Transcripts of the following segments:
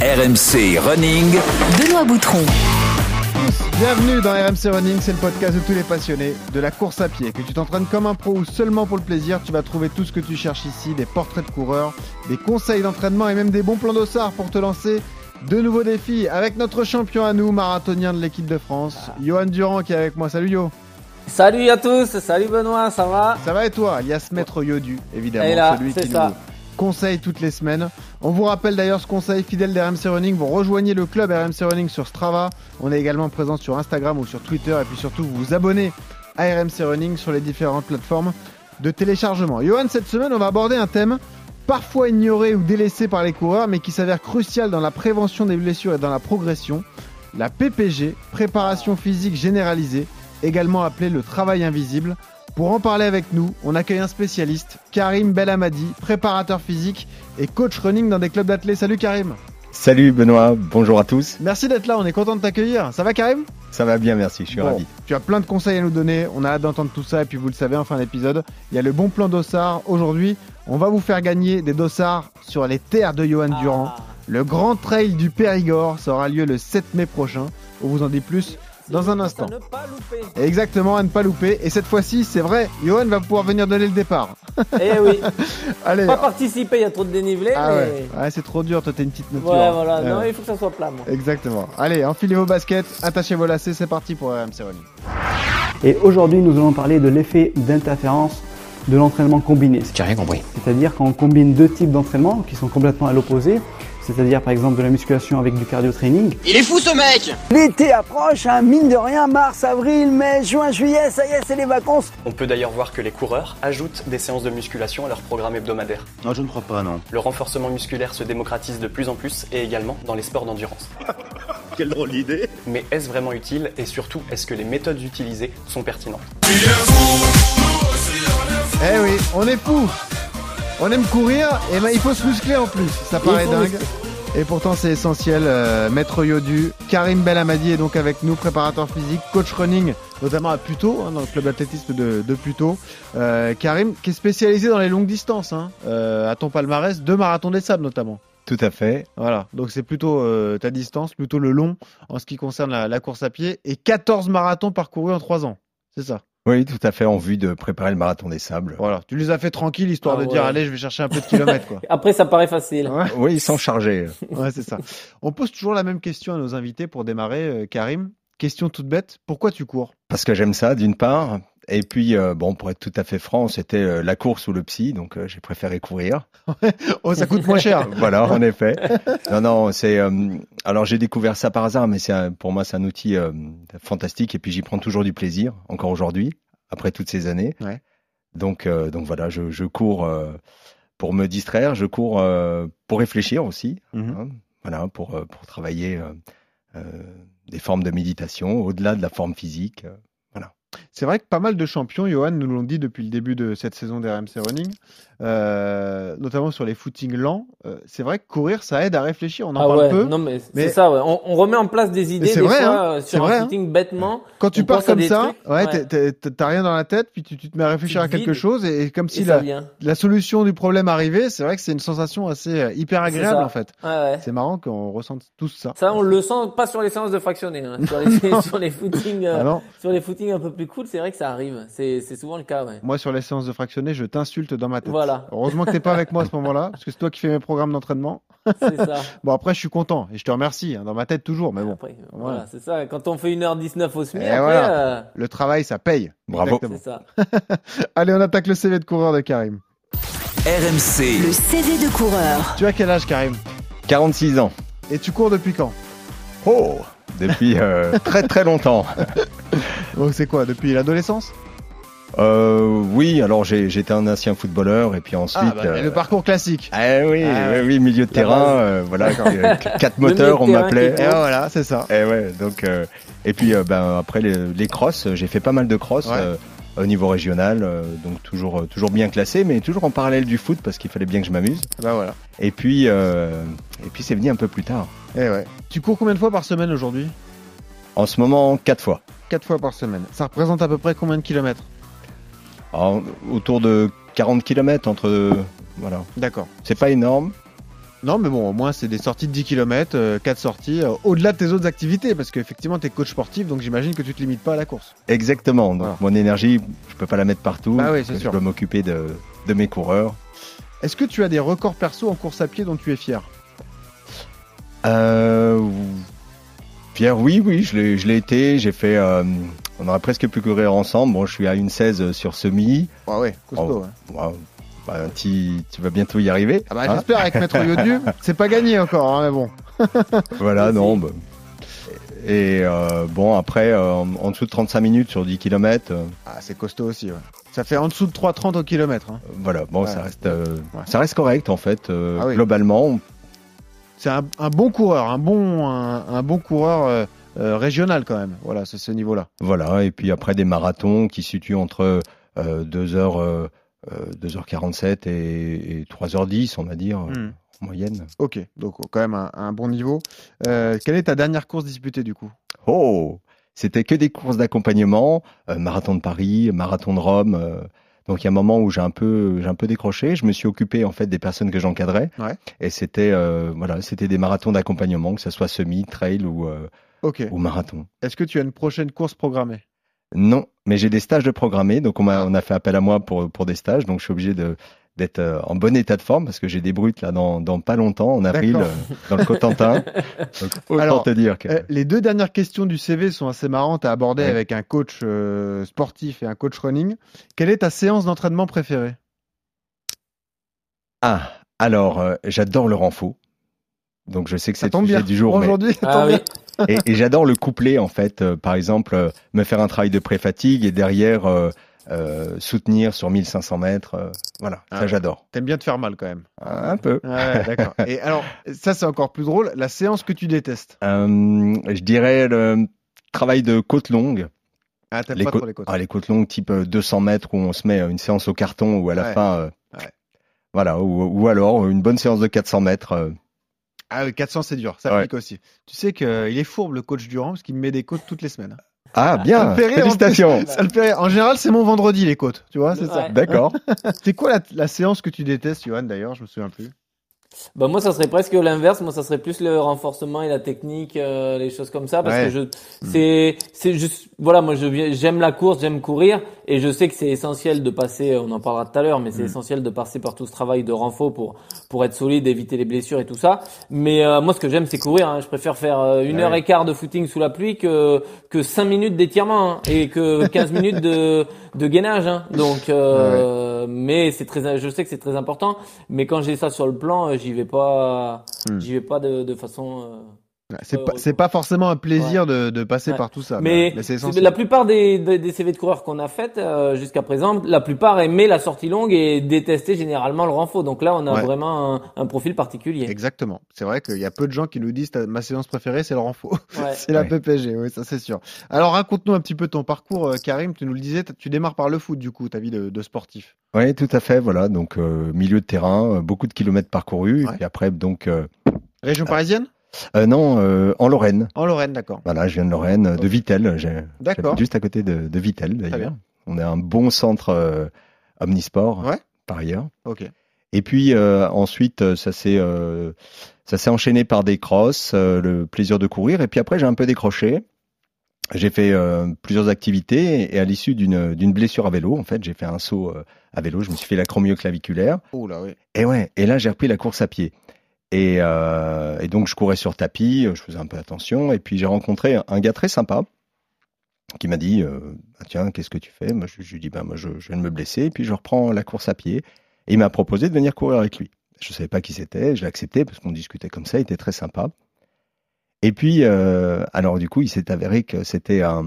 RMC Running. Benoît Boutron. Bienvenue dans RMC Running, c'est le podcast de tous les passionnés de la course à pied. Que tu t'entraînes comme un pro ou seulement pour le plaisir, tu vas trouver tout ce que tu cherches ici, des portraits de coureurs, des conseils d'entraînement et même des bons plans d'ossard pour te lancer de nouveaux défis avec notre champion à nous, marathonien de l'équipe de France, Johan Durand qui est avec moi. Salut Yo. Salut à tous, salut Benoît, ça va? Ça va et toi? Alias Maître Yodu, évidemment, Et là, celui c'est qui ça. nous conseille toutes les semaines. On vous rappelle d'ailleurs ce conseil fidèle d'RMC Running. Vous rejoignez le club RMC Running sur Strava. On est également présent sur Instagram ou sur Twitter. Et puis surtout, vous vous abonnez à RMC Running sur les différentes plateformes de téléchargement. Johan, cette semaine, on va aborder un thème parfois ignoré ou délaissé par les coureurs, mais qui s'avère crucial dans la prévention des blessures et dans la progression. La PPG, préparation physique généralisée, également appelée le travail invisible. Pour en parler avec nous, on accueille un spécialiste, Karim Belhamadi, préparateur physique et coach running dans des clubs d'athlètes. Salut Karim Salut Benoît, bonjour à tous. Merci d'être là, on est content de t'accueillir. Ça va Karim? Ça va bien, merci, je suis Bon, ravi. Tu as plein de conseils à nous donner, on a hâte d'entendre tout ça et puis vous le savez en fin d'épisode, il y a le bon plan d'Ossard. Aujourd'hui, on va vous faire gagner des dossards sur les terres de Johan Durand. Ah. Le grand trail du Périgord, ça aura lieu le 7 mai prochain. On vous en dit plus dans un instant. À ne pas louper. Exactement, à ne pas louper. Et cette fois-ci, c'est vrai, Johan va pouvoir venir donner le départ. Eh oui, Allez. pas participer, il y a trop de dénivelé, Ah mais... ouais. Ouais, c'est trop dur, toi t'es une petite nature. Ouais, voilà, Ouais, non, ouais. il faut que ça soit plat, moi. Exactement. Allez, enfilez vos baskets, attachez vos lacets, c'est parti pour RMC. Et aujourd'hui, nous allons parler de l'effet d'interférence de l'entraînement combiné. J'ai rien compris. C'est-à-dire quand on combine deux types d'entraînement qui sont complètement à l'opposé, c'est-à-dire par exemple de la musculation avec du cardio training. Il est fou ce mec L'été approche, hein, mine de rien, mars, avril, mai, juin, juillet, ça y est, c'est les vacances. On peut d'ailleurs voir que les coureurs ajoutent des séances de musculation à leur programme hebdomadaire. Non, je ne crois pas, non. Le renforcement musculaire se démocratise de plus en plus et également dans les sports d'endurance. Quelle drôle d'idée Mais est-ce vraiment utile et surtout est-ce que les méthodes utilisées sont pertinentes? Eh oui, on est fou On aime courir, et ben il faut se muscler en plus. Ça paraît dingue. Et pourtant c'est essentiel. Euh, Maître Yodu, Karim Belhamadi est donc avec nous, préparateur physique, coach running, notamment à Puteaux, hein, dans le club d'athlétisme de, de Puteaux. Euh, Karim, qui est spécialisé dans les longues distances, hein, euh, à ton palmarès, deux marathons des sables notamment. Tout à fait. Voilà, donc c'est plutôt euh, ta distance, plutôt le long en ce qui concerne la, la course à pied, et 14 marathons parcourus en 3 ans. C'est ça. Oui, tout à fait, en vue de préparer le marathon des sables. Voilà, tu les as fait tranquilles, histoire Ah de dire, allez, je vais chercher un peu de kilomètres, quoi. Après, ça paraît facile. Ouais. Oui, sans charger. Ouais, c'est ça. On pose toujours la même question à nos invités pour démarrer, euh, Karim. Question toute bête, pourquoi tu cours? Parce que j'aime ça, d'une part. Et puis, euh, bon, pour être tout à fait franc, c'était euh, la course ou le psy, donc euh, j'ai préféré courir. Oh, ça coûte moins cher. voilà, en effet. Non, non, c'est. alors, j'ai découvert ça par hasard, mais c'est pour moi, c'est un outil fantastique. Et puis, j'y prends toujours du plaisir, encore aujourd'hui, après toutes ces années. Ouais. Donc, donc voilà, je, je cours pour me distraire, je cours pour réfléchir aussi. Mhm. hein, voilà, pour, pour travailler des formes de méditation au-delà de la forme physique. C'est vrai que pas mal de champions, Johan, nous l'ont dit depuis le début de cette saison des RMC Running, euh, notamment sur les footings lents. Euh, c'est vrai que courir, ça aide à réfléchir. On en Ah parle ouais, peu. non mais, mais- c'est ça, ouais. On, on remet en place des idées c'est des vrai, fois hein. euh, C'est sur vrai, un hein. footing bêtement. Quand tu pars comme ça, trucs, ouais, t'as rien dans la tête, puis tu, tu te mets à réfléchir à quelque chose, et, et comme si la, solution du problème arrivait, c'est vrai que c'est une sensation assez hyper agréable en fait. C'est marrant qu'on ressente tous ça. Ça, on le sent pas sur les séances de fractionné. Hein. Sur, les, sur les footings, euh, Ah sur les footings un peu plus cool, c'est vrai que ça arrive. C'est, c'est souvent le cas, ouais. moi sur les séances de fractionné, je t'insulte dans ma tête. Voilà, Heureusement que t'es pas avec moi à ce moment-là, parce que c'est toi qui fais mes programmes d'entraînement. c'est ça. Bon après, je suis content et je te remercie hein, dans ma tête toujours, mais bon, Après, voilà, c'est ça. Quand on fait 1h19 au SMI, Et après, voilà. euh, le travail ça paye. Bravo. C'est ça. Allez, on attaque le CV de coureur de Karim. RMC. Le CV de coureur. Tu as quel âge, Karim? 46 ans. Et tu cours depuis quand? Oh Depuis euh, très très longtemps. Donc c'est quoi Depuis l'adolescence? Euh, oui, alors j'étais un ancien footballeur et puis ensuite. Ah, bah, euh, le parcours classique. Ah oui, Ah oui, oui, milieu de terrain, euh, voilà, euh, quatre moteurs, on m'appelait. Et voilà, c'est ça. Et ouais, donc euh, et puis euh, ben après les, les crosses, j'ai fait pas mal de crosses Ouais. Au niveau régional, euh, donc toujours euh, toujours bien classé, mais toujours en parallèle du foot parce qu'il fallait bien que je m'amuse. Bah voilà. Et puis euh, et puis c'est venu un peu plus tard. Et ouais. Tu cours combien de fois par semaine aujourd'hui? En ce moment, quatre fois. Quatre fois par semaine. Ça représente à peu près combien de kilomètres? Alors, autour de 40 km entre voilà. D'accord. C'est pas énorme, Non, mais bon, au moins, c'est des sorties de 10 km, 4 sorties, euh, au-delà de tes autres activités, parce qu'effectivement, tu es coach sportif, donc j'imagine que tu te limites pas à la course. Exactement. Donc, Voilà. mon énergie, je peux pas la mettre partout. Bah oui, c'est je sûr. dois m'occuper de, de mes coureurs. Est-ce que tu as des records perso en course à pied dont tu es fier? Euh, Pierre, oui, oui, je l'ai, je l'ai été. J'ai fait. euh, on aurait presque pu courir ensemble. Bon, je suis à une 16 sur semi. Ah ouais, costaud. Oh. ouais. Bah, tu, tu vas bientôt y arriver. Ah bah, hein. j'espère avec Maître Yodu, c'est pas gagné encore, hein, mais bon. Voilà, non. bah. Et euh, bon, après, euh, en, dessous de 35 minutes sur 10 km, Ah, c'est costaud aussi, ouais. Ça fait en dessous de 3,30 au kilomètre. hein. voilà, bon, Ouais. ça reste, euh, Ouais. ça reste correct en fait. euh, Ah oui. Globalement, C'est un, un bon coureur, un bon, un, un bon coureur euh, euh, régional quand même. Voilà, c'est ce niveau-là. Voilà, et puis après des marathons qui se situent entre euh, 2h, euh, euh, 2h47 et, et 3h10, on va dire, euh, Hmm. en moyenne. Ok, donc quand même un, un bon niveau. Euh, quelle est ta dernière course disputée du coup? Oh C'était que des courses d'accompagnement, euh, marathon de Paris, marathon de Rome. euh, donc il y a un moment où j'ai un peu, j'ai un peu décroché. Je me suis occupé en fait des personnes que j'encadrais. Ouais. Et c'était, euh, voilà, c'était des marathons d'accompagnement, que ce soit semi, trail ou, euh, Ok. ou marathon. Est-ce que tu as une prochaine course programmée? Non, mais j'ai des stages de programmés, donc on m'a, on a fait appel à moi pour pour des stages, donc je suis obligé de d'être euh, en bon état de forme parce que j'ai des brutes là dans, dans pas longtemps en avril euh, dans le Cotentin. Donc, Alors, te dire que Euh, Les deux dernières questions du CV sont assez marrantes à aborder Ouais. avec un coach euh, sportif et un coach running. Quelle est ta séance d'entraînement préférée? Ah alors j'adore le renfort. Donc je sais que c'est le sujet bien. du jour, mais- Aujourd'hui, ça Ah oui. et, et j'adore le couplet en fait. euh, par exemple, euh, me faire un travail de pré-fatigue et derrière euh, euh, soutenir sur 1500 mètres. euh, voilà, Ah ça ouais. j'adore. T'aimes bien te faire mal quand même. Un peu. Ouais, d'accord. Et alors, ça c'est encore plus drôle. La séance que tu détestes? Euh, je dirais le travail de côte longue. Ah, t'aimes les, pas côtes- trop les côtes. ah, les côtes longues type euh, 200 mètres où on se met une séance au carton ou à la Ouais. fin, euh, Ouais. voilà, ou, ou alors une bonne séance de 400 mètres. Euh, Ah oui, 400 c'est dur. Ça Ouais. pique aussi. Tu sais qu'il est fourbe le coach Durand parce qu'il me met des côtes toutes les semaines. Ah Ça bien, félicitations. Ça le fait. En général, c'est mon vendredi les côtes. Tu vois, c'est ça. D'accord. C'est quoi la, la séance que tu détestes, Johan D'ailleurs, je me souviens plus. Bah moi ça serait presque l'inverse, moi ça serait plus le renforcement et la technique, euh, les choses comme ça, parce Ouais. que je c'est c'est juste voilà moi je j'aime la course, j'aime courir et je sais que c'est essentiel de passer, on en parlera tout à l'heure, mais c'est Mm. essentiel de passer par tout ce travail de renfort pour pour être solide, éviter les blessures et tout ça. Mais euh, moi ce que j'aime c'est courir, hein. je préfère faire euh, une Ouais. heure et quart de footing sous la pluie que que cinq minutes d'étirement hein, et que 15 minutes de de gainage. Hein. Donc euh, mais c'est très je sais que c'est très important, mais quand j'ai ça sur le plan, euh, j'y vais pas Hmm. j'y vais pas de, de façon euh, C'est Euh, pas, c'est pas forcément un plaisir de, de passer Ouais. par tout ça. mais, c'est la plupart des, des, des CV de coureurs qu'on a faites euh, jusqu'à présent, la plupart aimaient la sortie longue et détestaient généralement le renfort. Donc là, on a Ouais. vraiment un, un profil particulier. Exactement. C'est vrai qu'il y a peu de gens qui nous disent ta- ma séance préférée, c'est le renfort. Ouais. c'est la. PPG, oui, ça c'est sûr. Alors raconte-nous un petit peu ton parcours, euh, Karim. Tu nous le disais, tu démarres par le foot, du coup, ta vie de, de sportif. Oui, tout à fait. Voilà, donc euh, milieu de terrain, euh, beaucoup de kilomètres parcourus. Ouais. Et puis après, donc, euh, Région parisienne? Euh, non, euh, en Lorraine. En Lorraine, d'accord. Voilà, je viens de Lorraine, euh, de Vittel. j'ai- D'accord. Juste à côté de, de Vittel, bien. d'ailleurs. On a un bon centre euh, omnisport, Ouais. par ailleurs. Ok. Et puis ensuite, ça s'est ça s'est enchaîné par des crosses, le plaisir de courir. Et puis après, j'ai un peu décroché. J'ai fait euh, plusieurs activités et à l'issue d'une d'une blessure à vélo, en fait, j'ai fait un saut euh, à vélo. Je me suis fait l'acromioclaviculaire. Oh là, oui. Et ouais, et là j'ai repris la course à pied. Et, euh, et donc je courais sur tapis, je faisais un peu attention. Et puis j'ai rencontré un gars très sympa qui m'a dit euh, Ah, tiens qu'est-ce que tu fais? Moi je, lui dis ben moi je, viens de me blesser et puis je reprends la course à pied. Et il m'a proposé de venir courir avec lui. Je savais pas qui c'était, je l'ai accepté parce qu'on discutait comme ça, il était très sympa. Et puis euh, alors du coup il s'est avéré que c'était un,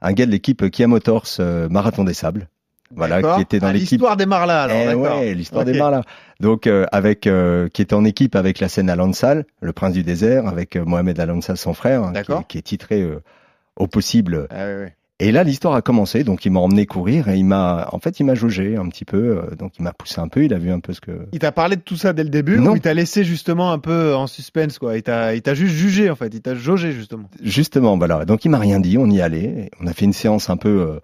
un gars de l'équipe Kia Motors euh, Marathon des Sables. Voilà, qui était dans Ah, l'équipe L'histoire démarre là, alors. eh ouais, l'histoire Ok. démarre là. Donc euh, avec euh, qui était en équipe avec la scène Alansal, le prince du désert, avec euh, Mohamed Alansal son frère, hein, qui, est- qui est titré au possible. Ah. Et là l'histoire a commencé, donc il m'a emmené courir et il m'a, en fait il m'a jaugé un petit peu, donc il m'a poussé un peu, il a vu un peu ce que. Il t'a parlé de tout ça dès le début Non. ou il t'a laissé justement un peu en suspense, quoi? Il t'a, il t'a juste jugé, en fait. Il t'a jaugé, justement. Justement, voilà. Donc il m'a rien dit, on y allait, on a fait une séance un peu, euh,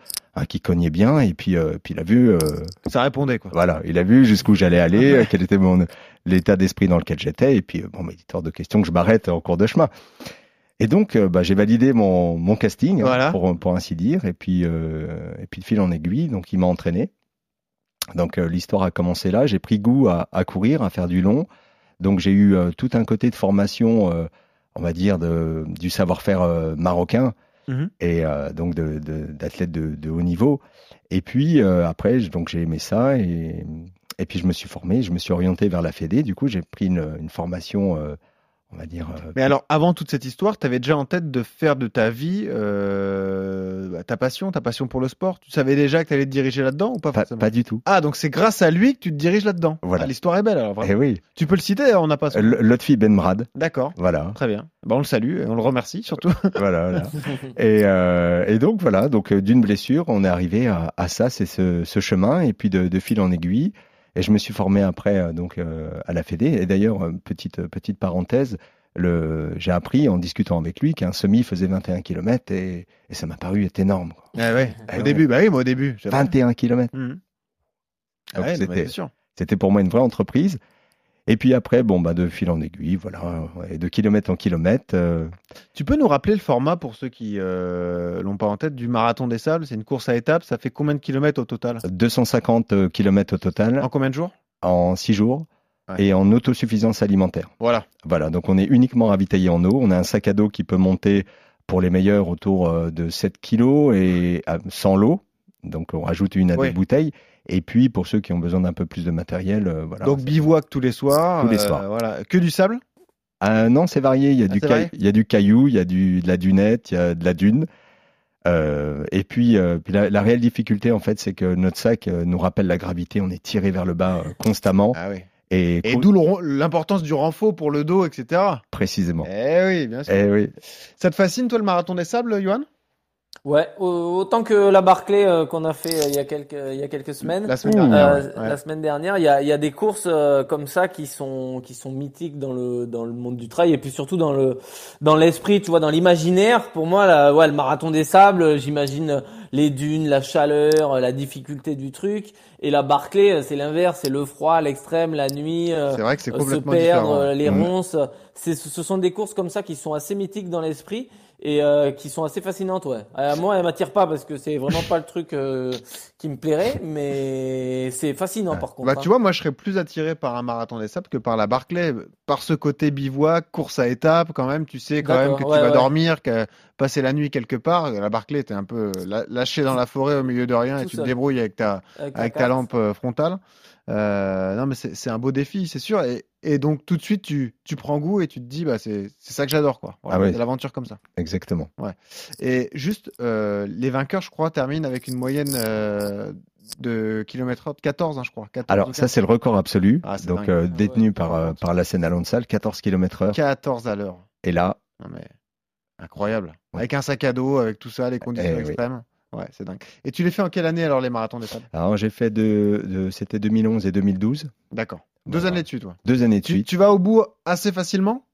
qui cognait bien. Et puis, euh, puis il a vu, euh, Ça répondait quoi. voilà, il a vu jusqu'où j'allais aller, quel était mon l'état d'esprit dans lequel j'étais. Et puis, euh, bon, bah, il hors de question que je m'arrête en cours de chemin. Et donc, bah, j'ai validé mon, mon casting, hein, Voilà. pour, pour ainsi dire. Et puis, euh, et puis de fil en aiguille, donc il m'a entraîné. Donc euh, l'histoire a commencé là. J'ai pris goût à, à courir, à faire du long. Donc j'ai eu euh, tout un côté de formation, on va dire, de, du savoir-faire marocain Mhm. et euh, donc de- de- d'athlètes de, de, haut niveau. Et puis euh, après, donc j'ai aimé ça et, et puis je me suis formé, je me suis orienté vers la Fédé. Du coup, j'ai pris une, une formation, euh, on va dire. euh, Mais alors, avant toute cette histoire, tu avais déjà en tête de faire de ta vie euh, bah, ta passion, ta passion pour le sport. Tu savais déjà que tu allais te diriger là-dedans ou pas pas, du tout. Ah, donc c'est grâce à lui que tu te diriges là-dedans. Voilà. Ah, L'histoire est belle alors. vraiment. Eh oui, Tu peux le citer, on n'a pas. L- Lotfi Benmrad, D'accord. voilà. Très bien. Bah, on le salue et on le remercie surtout. voilà, voilà. Et, euh, et donc voilà, donc euh, d'une blessure, on est arrivé à, à ça, c'est ce, ce chemin, et puis de, de fil en aiguille. Et je me suis formé après euh, donc euh, à la Fédé. Et d'ailleurs, euh, petite petite parenthèse, j'ai appris en discutant avec lui qu'un semi faisait 21 km et, et ça m'a paru être énorme. Quoi. Ah ouais. Eh Au début, bah oui, moi au début. j'avais- 21 km. Mhm. Ah ouais. C'était pour moi une vraie entreprise. Et puis après, bon bah de fil en aiguille, voilà, et de kilomètre en kilomètre. euh, Tu peux nous rappeler le format pour ceux qui euh, l'ont pas en tête du marathon des sables? C'est une course à étapes. Ça fait combien de kilomètres au total? 250 km au total En combien de jours? En 6 jours Ouais. et en autosuffisance alimentaire. Voilà. Voilà, donc on est uniquement ravitaillé en eau. On a un sac à dos qui peut monter pour les meilleurs autour euh, de 7 kilos et euh, sans l'eau. Donc on rajoute une à Oui. deux bouteilles. Et puis pour ceux qui ont besoin d'un peu plus de matériel, euh, voilà. Donc bivouac tous les soirs. Tous les euh, soirs. Voilà. Que du sable? Ah, non, c'est varié. Il y a Ah, du il y a du caillou, il y a du de la dunette, il y a de la dune. Euh, et puis, euh, puis la, la réelle difficulté en fait, c'est que notre sac euh, nous rappelle la gravité. On est tiré vers le bas euh, constamment. Ah oui. Et, Et d'où l'importance du renfort pour le dos, etc. précisément. Eh oui, bien sûr. Eh oui. Ça te fascine, toi, le marathon des sables, Johan? Ouais, au- autant que la Barclay euh, qu'on a fait euh, il y a quelques il y a quelques semaines. La semaine dernière. Euh, ouais. La semaine dernière, il y a, il y a des courses comme ça qui sont qui sont mythiques dans le dans le monde du trail et puis surtout dans le dans l'esprit, tu vois, dans l'imaginaire. Pour moi, la, ouais, le marathon des sables, j'imagine les dunes, la chaleur, la difficulté du truc. Et la Barclay, c'est l'inverse, c'est le froid, l'extrême, la nuit. C'est vrai que c'est euh, se complètement perdre, différent. les Mm. ronces. C'est, ce sont des courses comme ça qui sont assez mythiques dans l'esprit et euh, qui sont assez fascinantes. Ouais. Euh, moi, elle m'attire pas parce que c'est vraiment pas le truc euh, qui me plairait, mais c'est fascinant par contre. Bah, hein. tu vois, moi, je serais plus attiré par un marathon des sables que par la Barclay. Par ce côté bivouac, course à étapes, quand même, tu sais quand même que tu vas ouais. dormir, que passer la nuit quelque part. La Barclay, t'es un peu lâché dans la forêt au milieu de rien et tu te débrouilles avec ta, Avec ta lampe euh, frontale. Euh, non, mais c'est un beau défi, c'est sûr. Et, et donc, tout de suite, tu, tu prends goût et tu te dis, bah, c'est ça que j'adore, quoi. Voilà, Ah l'aventure comme ça. Exactement. Et juste, euh, les vainqueurs, je crois, terminent avec une moyenne euh, de de 14, hein, je crois. 14 Alors ça c'est le record absolu, Ah, donc euh, ouais, détenu par par la Seine Alonsal, 14 km heure. 14 à l'heure. Et là, Non, mais incroyable. Ouais. Avec un sac à dos, avec tout ça, les conditions Eh oui. Ouais, c'est dingue. Et tu les fais en quelle année alors les marathons des alors j'ai fait de, de- c'était 2011 et 2012, D'accord. Deux Voilà. années de suite, toi. deux années de Tu, suite. tu vas au bout assez facilement?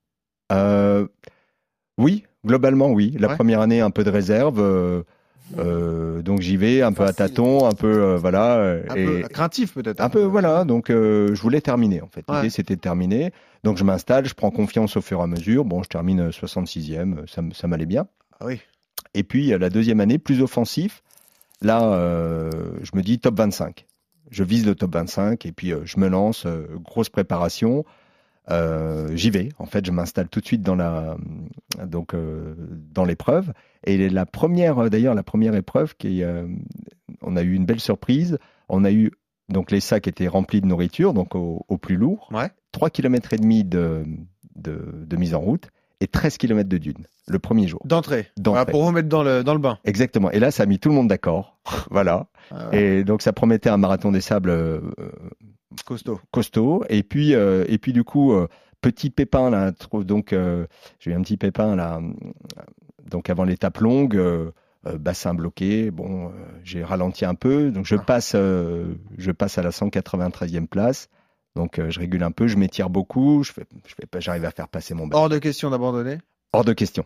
Euh, oui, globalement oui. La Ouais. première année un peu de réserve, euh, euh, donc j'y vais un peu à tâtons, un peu voilà, Un et peu craintif peut-être. un peu voilà. Donc je voulais terminer en fait. L'idée c'était de terminer. Donc je m'installe, je prends confiance au fur et à mesure. Bon, je termine euh, 66e, ça, ça m'allait bien. Ah oui. Et puis euh, la deuxième année, plus offensif. Là, euh, je me dis top 25. Je vise le top 25 et puis euh, je me lance, grosse préparation. Euh, J'y vais. En fait, je m'installe tout de suite dans la donc euh, dans l'épreuve. Et la première, d'ailleurs, la première épreuve, qui, euh, on a eu une belle surprise. On a eu donc les sacs étaient remplis de nourriture, donc au, au plus lourd. Ouais. 3 km et demi de, de, de mise en route et 13 km de dune le premier jour. D'entrée. Voilà, pour vous mettre dans le, dans le bain. Exactement. Et là, ça a mis tout le monde d'accord. voilà. Ah ouais, Et donc, ça promettait un marathon des sables euh, costaud. costaud. Et puis, euh, et puis du coup, euh, petit pépin là. Donc, euh, j'ai eu un petit pépin là. Donc, avant l'étape longue, bassin bloqué. Bon, euh, j'ai ralenti un peu. Donc, je Ah. passe, euh, je passe à la 193e place. Donc, euh, je régule un peu, je m'étire beaucoup. Je fais, je fais pas, j'arrive à faire passer mon bassin. Hors de question d'abandonner. Hors de question.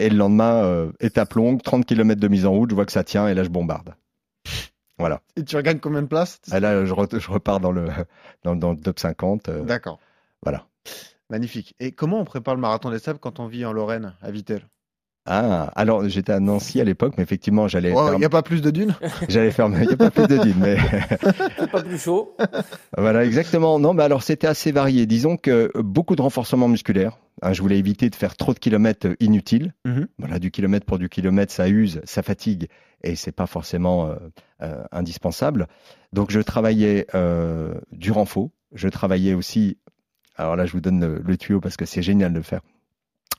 Et le lendemain, euh, étape longue, 30 km de mise en route, je vois que ça tient et là je bombarde. Voilà. Et tu regagnes combien de places? Et là, je, re- je repars dans le, dans, dans le top 50. euh, D'accord. voilà. Magnifique. Et comment on prépare le marathon des sables quand on vit en Lorraine, à Vittel? Ah, alors j'étais à Nancy à l'époque, mais effectivement, j'allais Il faire, n'y a pas plus de dunes? J'allais faire, il n'y a pas plus de dunes, mais pas plus chaud. Voilà, exactement. Non, mais alors c'était assez varié. Disons que beaucoup de renforcement musculaire. Hein, je voulais éviter de faire trop de kilomètres inutiles. Mhm. Voilà, du kilomètre pour du kilomètre, ça use, ça fatigue, et c'est pas forcément euh, euh, indispensable. Donc je travaillais euh, du renfort. Je travaillais aussi. Alors là, je vous donne le, le tuyau parce que c'est génial de le faire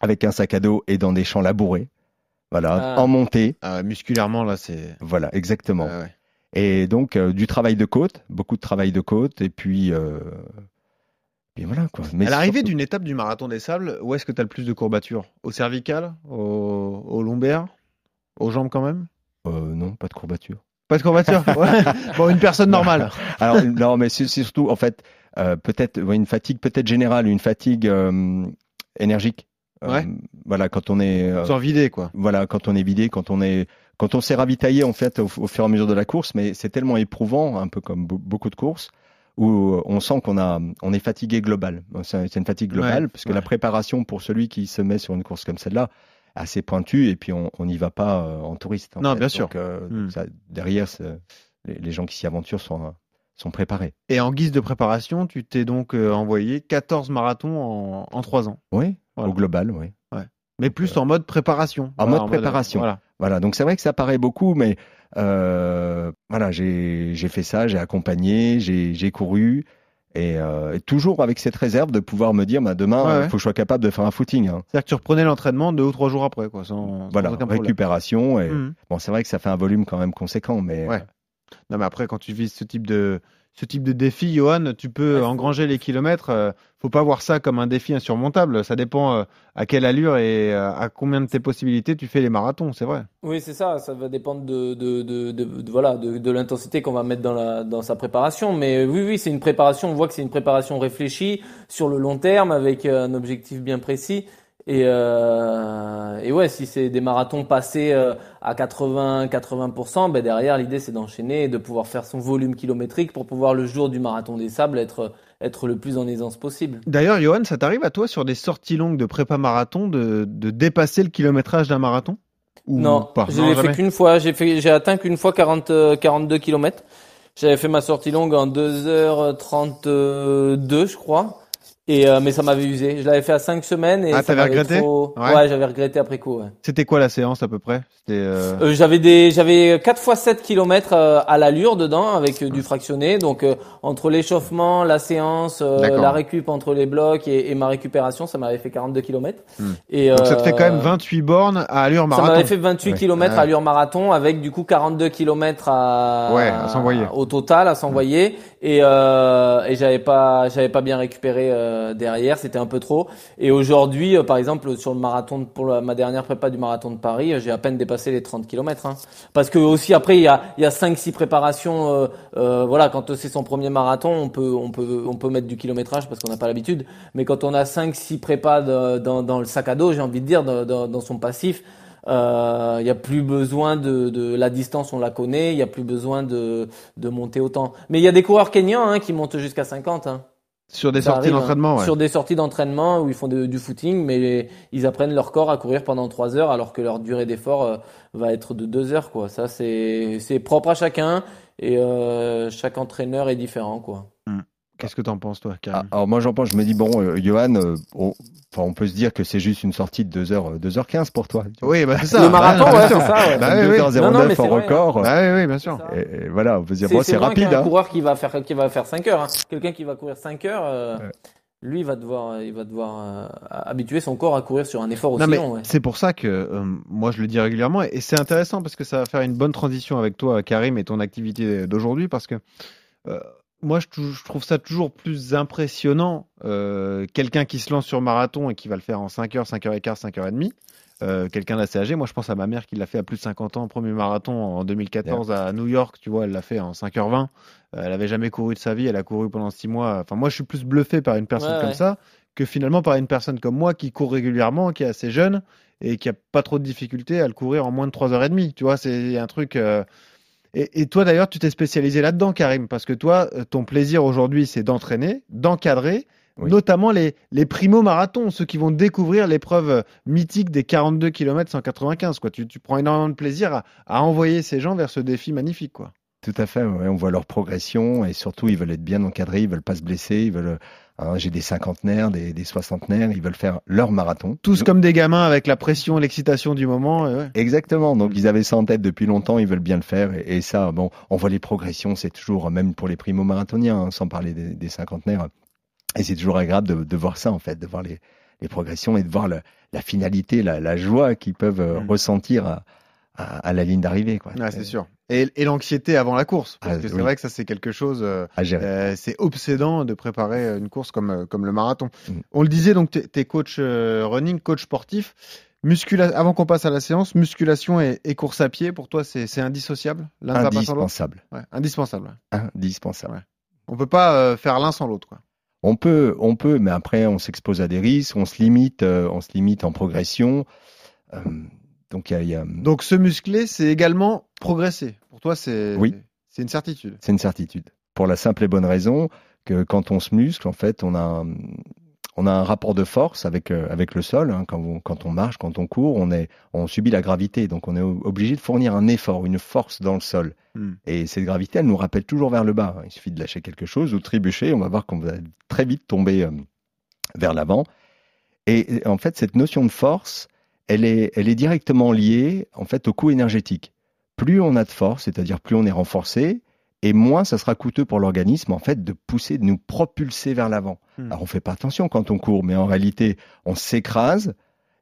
avec un sac à dos et dans des champs labourés. Voilà, Ah. en montée. Ah, Musculairement, là, c'est. Voilà, exactement. Ouais. Et donc, euh, du travail de côte, beaucoup de travail de côte, et puis, euh, puis voilà quoi. Mais à l'arrivée surtout- d'une étape du marathon des sables, où est-ce que tu as le plus de courbatures? Au cervical? Au, au lombaire? Aux jambes quand même? Euh, non, pas de courbature. Pas de courbatures Ouais. Bon, une personne normale. Alors, non, mais c'est c'est surtout, en fait, euh, peut-être ouais, une fatigue peut-être générale, une fatigue euh, énergique. Euh, Ouais. Voilà, quand on est, euh, Sans vider, quoi. voilà, quand on est vidé, quand on est, quand on s'est ravitaillé en fait au, au fur et à mesure de la course, mais c'est tellement éprouvant, un peu comme be- beaucoup de courses, où on sent qu'on a, on est fatigué global. C'est une fatigue globale, Ouais, parce que ouais. la préparation pour celui qui se met sur une course comme celle-là, assez pointue, et puis on n'y va pas euh, en touriste. en Non, fait. bien sûr. Donc, euh, Hmm. ça, derrière, les, les gens qui s'y aventurent sont, euh, sont préparés. Et en guise de préparation, tu t'es donc euh, envoyé 14 marathons en, en 3 ans. Oui, Voilà. au global, oui. Mais plus en mode préparation. En Voilà, mode préparation. Voilà. Voilà, donc c'est vrai que ça paraît beaucoup, mais euh, voilà, j'ai fait ça, j'ai accompagné, j'ai couru, et, euh, et toujours avec cette réserve de pouvoir me dire, bah, demain, il Ouais, ouais. faut que je sois capable de faire un footing. hein. C'est-à-dire que tu reprenais l'entraînement deux ou trois jours après, quoi, sans, sans Voilà, récupération. Et, Mhm. Bon, c'est vrai que ça fait un volume quand même conséquent, mais Ouais. Non, mais après, quand tu vises ce type de, ce type de défi, Johan, tu peux Ouais, engranger les kilomètres. euh, faut pas voir ça comme un défi insurmontable. Ça dépend euh, à quelle allure et euh, à combien de tes possibilités tu fais les marathons, c'est vrai. Oui, c'est ça. Ça va dépendre de, de, de, de- voilà, de, l'intensité qu'on va mettre dans, la, dans sa préparation. Mais oui, oui, c'est une préparation. On voit que c'est une préparation réfléchie sur le long terme avec euh, un objectif bien précis. Et, euh, et ouais, si c'est des marathons passés euh, à 80-80%, ben derrière, l'idée c'est d'enchaîner et de pouvoir faire son volume kilométrique pour pouvoir le jour du marathon des sables être, être le plus en aisance possible. D'ailleurs, Johan, ça t'arrive à toi sur des sorties longues de prépa marathon de, de dépasser le kilométrage d'un marathon? Ou Non, pas? je l'ai fait qu'une fois. J'ai fait, j'ai atteint qu'une fois 40, euh, 42 km. J'avais fait ma sortie longue en 2h32, je crois. Et euh, mais ça m'avait usé. Je l'avais fait à 5 semaines et Ah, ça t'avais regretté trop- Ouais. Ouais, j'avais regretté après coup. Ouais. C'était quoi la séance à peu près? C'était. euh, Euh, j'avais des, j'avais 4 fois 7 km à l'allure dedans avec euh, du fractionné. Donc euh, entre l'échauffement, la séance, euh, la récup entre les blocs et, et ma récupération, ça m'avait fait 42 km. Hmm. Et Donc ça te fait quand même 28 bornes à allure Ça marathon. m'avait fait 28 Ouais. km à allure marathon avec du coup 42 km à, Ouais, à s'envoyer. au total à s'envoyer et, euh, et j'avais pas j'avais pas bien récupéré euh, derrière, c'était un peu trop. Et aujourd'hui, euh, par exemple, sur le marathon de- pour la- ma dernière prépa du marathon de Paris, euh, j'ai à peine dépassé les 30 km. Hein. Parce que aussi après il y a il y a 5 6 préparations euh, euh, voilà, quand c'est son premier marathon, on peut on peut on peut mettre du kilométrage parce qu'on n'a pas l'habitude, mais quand on a 5 6 prépas dans dans le sac à dos, j'ai envie de dire dans, dans son passif, il n'y a plus besoin de, de la distance, on la connaît. Il n'y a plus besoin de, de monter autant. Mais il y a des coureurs kenyans hein, qui montent jusqu'à 50. Hein. Sur des Ça sorties hein. d'entraînement, ouais. Sur des sorties d'entraînement où ils font de- du footing, mais ils apprennent leur corps à courir pendant 3 heures alors que leur durée d'effort euh, va être de 2 heures. Quoi. Ça, c'est c'est propre à chacun et euh, chaque entraîneur est différent. Quoi. Qu'est-ce que t'en penses, toi, Ah, Karim? alors moi j'en pense, je me dis bon, euh, Johan, euh, on, enfin, on peut se dire que c'est juste une sortie de 2h, 2h15 pour toi. Oui, bah c'est ça. Le marathon, Bah, ouais, bien sûr. c'est ça. Ouais. Bah oui, oui. 2h09 Non, non, mais c'est en vrai, record. Bah oui, oui, bien sûr. C'est. Et, et voilà, on peut se dire C'est bon, c'est c'est rapide. qu'un Hein. coureur qui va faire qui va faire 5 heures. hein. Quelqu'un qui va courir 5 heures, euh, Ouais. lui il va devoir il va devoir euh, habituer son corps à courir sur un effort aussi Non, mais long. ouais. c'est pour ça que euh, moi je le dis régulièrement et c'est intéressant parce que ça va faire une bonne transition avec toi, Karim, et ton activité d'aujourd'hui parce que euh, moi je, trouve ça toujours plus impressionnant euh, quelqu'un qui se lance sur marathon et qui va le faire en 5h, 5h15, 5h30. Euh, quelqu'un d'assez âgé. Moi, je pense à ma mère qui l'a fait à plus de 50 ans, premier marathon en 2014 à New York. Tu vois, elle l'a fait en 5h20. Euh, elle avait jamais couru de sa vie. Elle a couru pendant 6 mois. Enfin, moi, je suis plus bluffé par une personne Ouais, comme ouais. ça que finalement par une personne comme moi qui court régulièrement, qui est assez jeune et qui a pas trop de difficultés à le courir en moins de 3h30. Tu vois, c'est un truc. euh, Et, et toi d'ailleurs, tu t'es spécialisé là-dedans, Karim, parce que toi, euh, ton plaisir aujourd'hui, c'est d'entraîner, d'encadrer, Oui. notamment les, les primo-marathons, ceux qui vont découvrir l'épreuve mythique des 42 km 195. Quoi. Tu, tu prends énormément de plaisir à, à envoyer ces gens vers ce défi magnifique. Quoi. Tout à fait, ouais, on voit leur progression et surtout ils veulent être bien encadrés, ils veulent pas se blesser, ils veulent. Hein, J'ai des cinquantenaires, des, des soixantenaires, ils veulent faire leur marathon. Tous comme des gamins avec la pression, l'excitation du moment. ouais. Exactement. Donc ils avaient ça en tête depuis longtemps, ils veulent bien le faire et, et ça, bon, on voit les progressions, c'est toujours même pour les primo marathoniens, hein, sans parler des, des cinquantenaires. Et c'est toujours agréable de, de voir ça en fait, de voir les, les progressions et de voir le- la finalité, la, la joie qu'ils peuvent euh, Mm. ressentir à, à, à la ligne d'arrivée. quoi. Ouais, c'est sûr. Et, et l'anxiété avant la course. Parce Ah, que c'est oui. vrai que ça, c'est quelque chose. euh. Euh, c'est obsédant de préparer une course comme, euh, comme le marathon. Mm. On le disait, donc, t'es es coach euh, running, coach sportif. Muscula Avant qu'on passe à la séance, musculation et, et course à pied, pour toi, c'est indissociable? Indispensable. ouais, Indispensable. ouais. Indispensable. On peut pas euh, faire l'un sans l'autre. On peut, on peut, mais après on s'expose à des risques, on se limite, euh, on se limite en progression. Euh, donc il y a, il y a- Donc, se muscler, c'est également progresser. Pour toi, c'est Oui. c'est une certitude. c'est une certitude. Pour la simple et bonne raison que quand on se muscle, en fait, on a, un- on a un rapport de force avec euh, avec le sol. hein. Quand, on, quand on marche, quand on court, on est, on subit la gravité, donc on est obligé de fournir un effort, une force dans le sol. Hmm. Et cette gravité, elle nous rappelle toujours vers le bas. Il suffit de lâcher quelque chose ou de trébucher, on va voir qu'on va très vite tomber euh, vers l'avant. Et en fait, cette notion de force, elle est, elle est directement liée en fait au coût énergétique. Plus on a de force, c'est-à-dire plus on est renforcé, et moins ça sera coûteux pour l'organisme en fait de pousser, de nous propulser vers l'avant. Hmm. Alors on fait pas attention quand on court, mais en réalité on s'écrase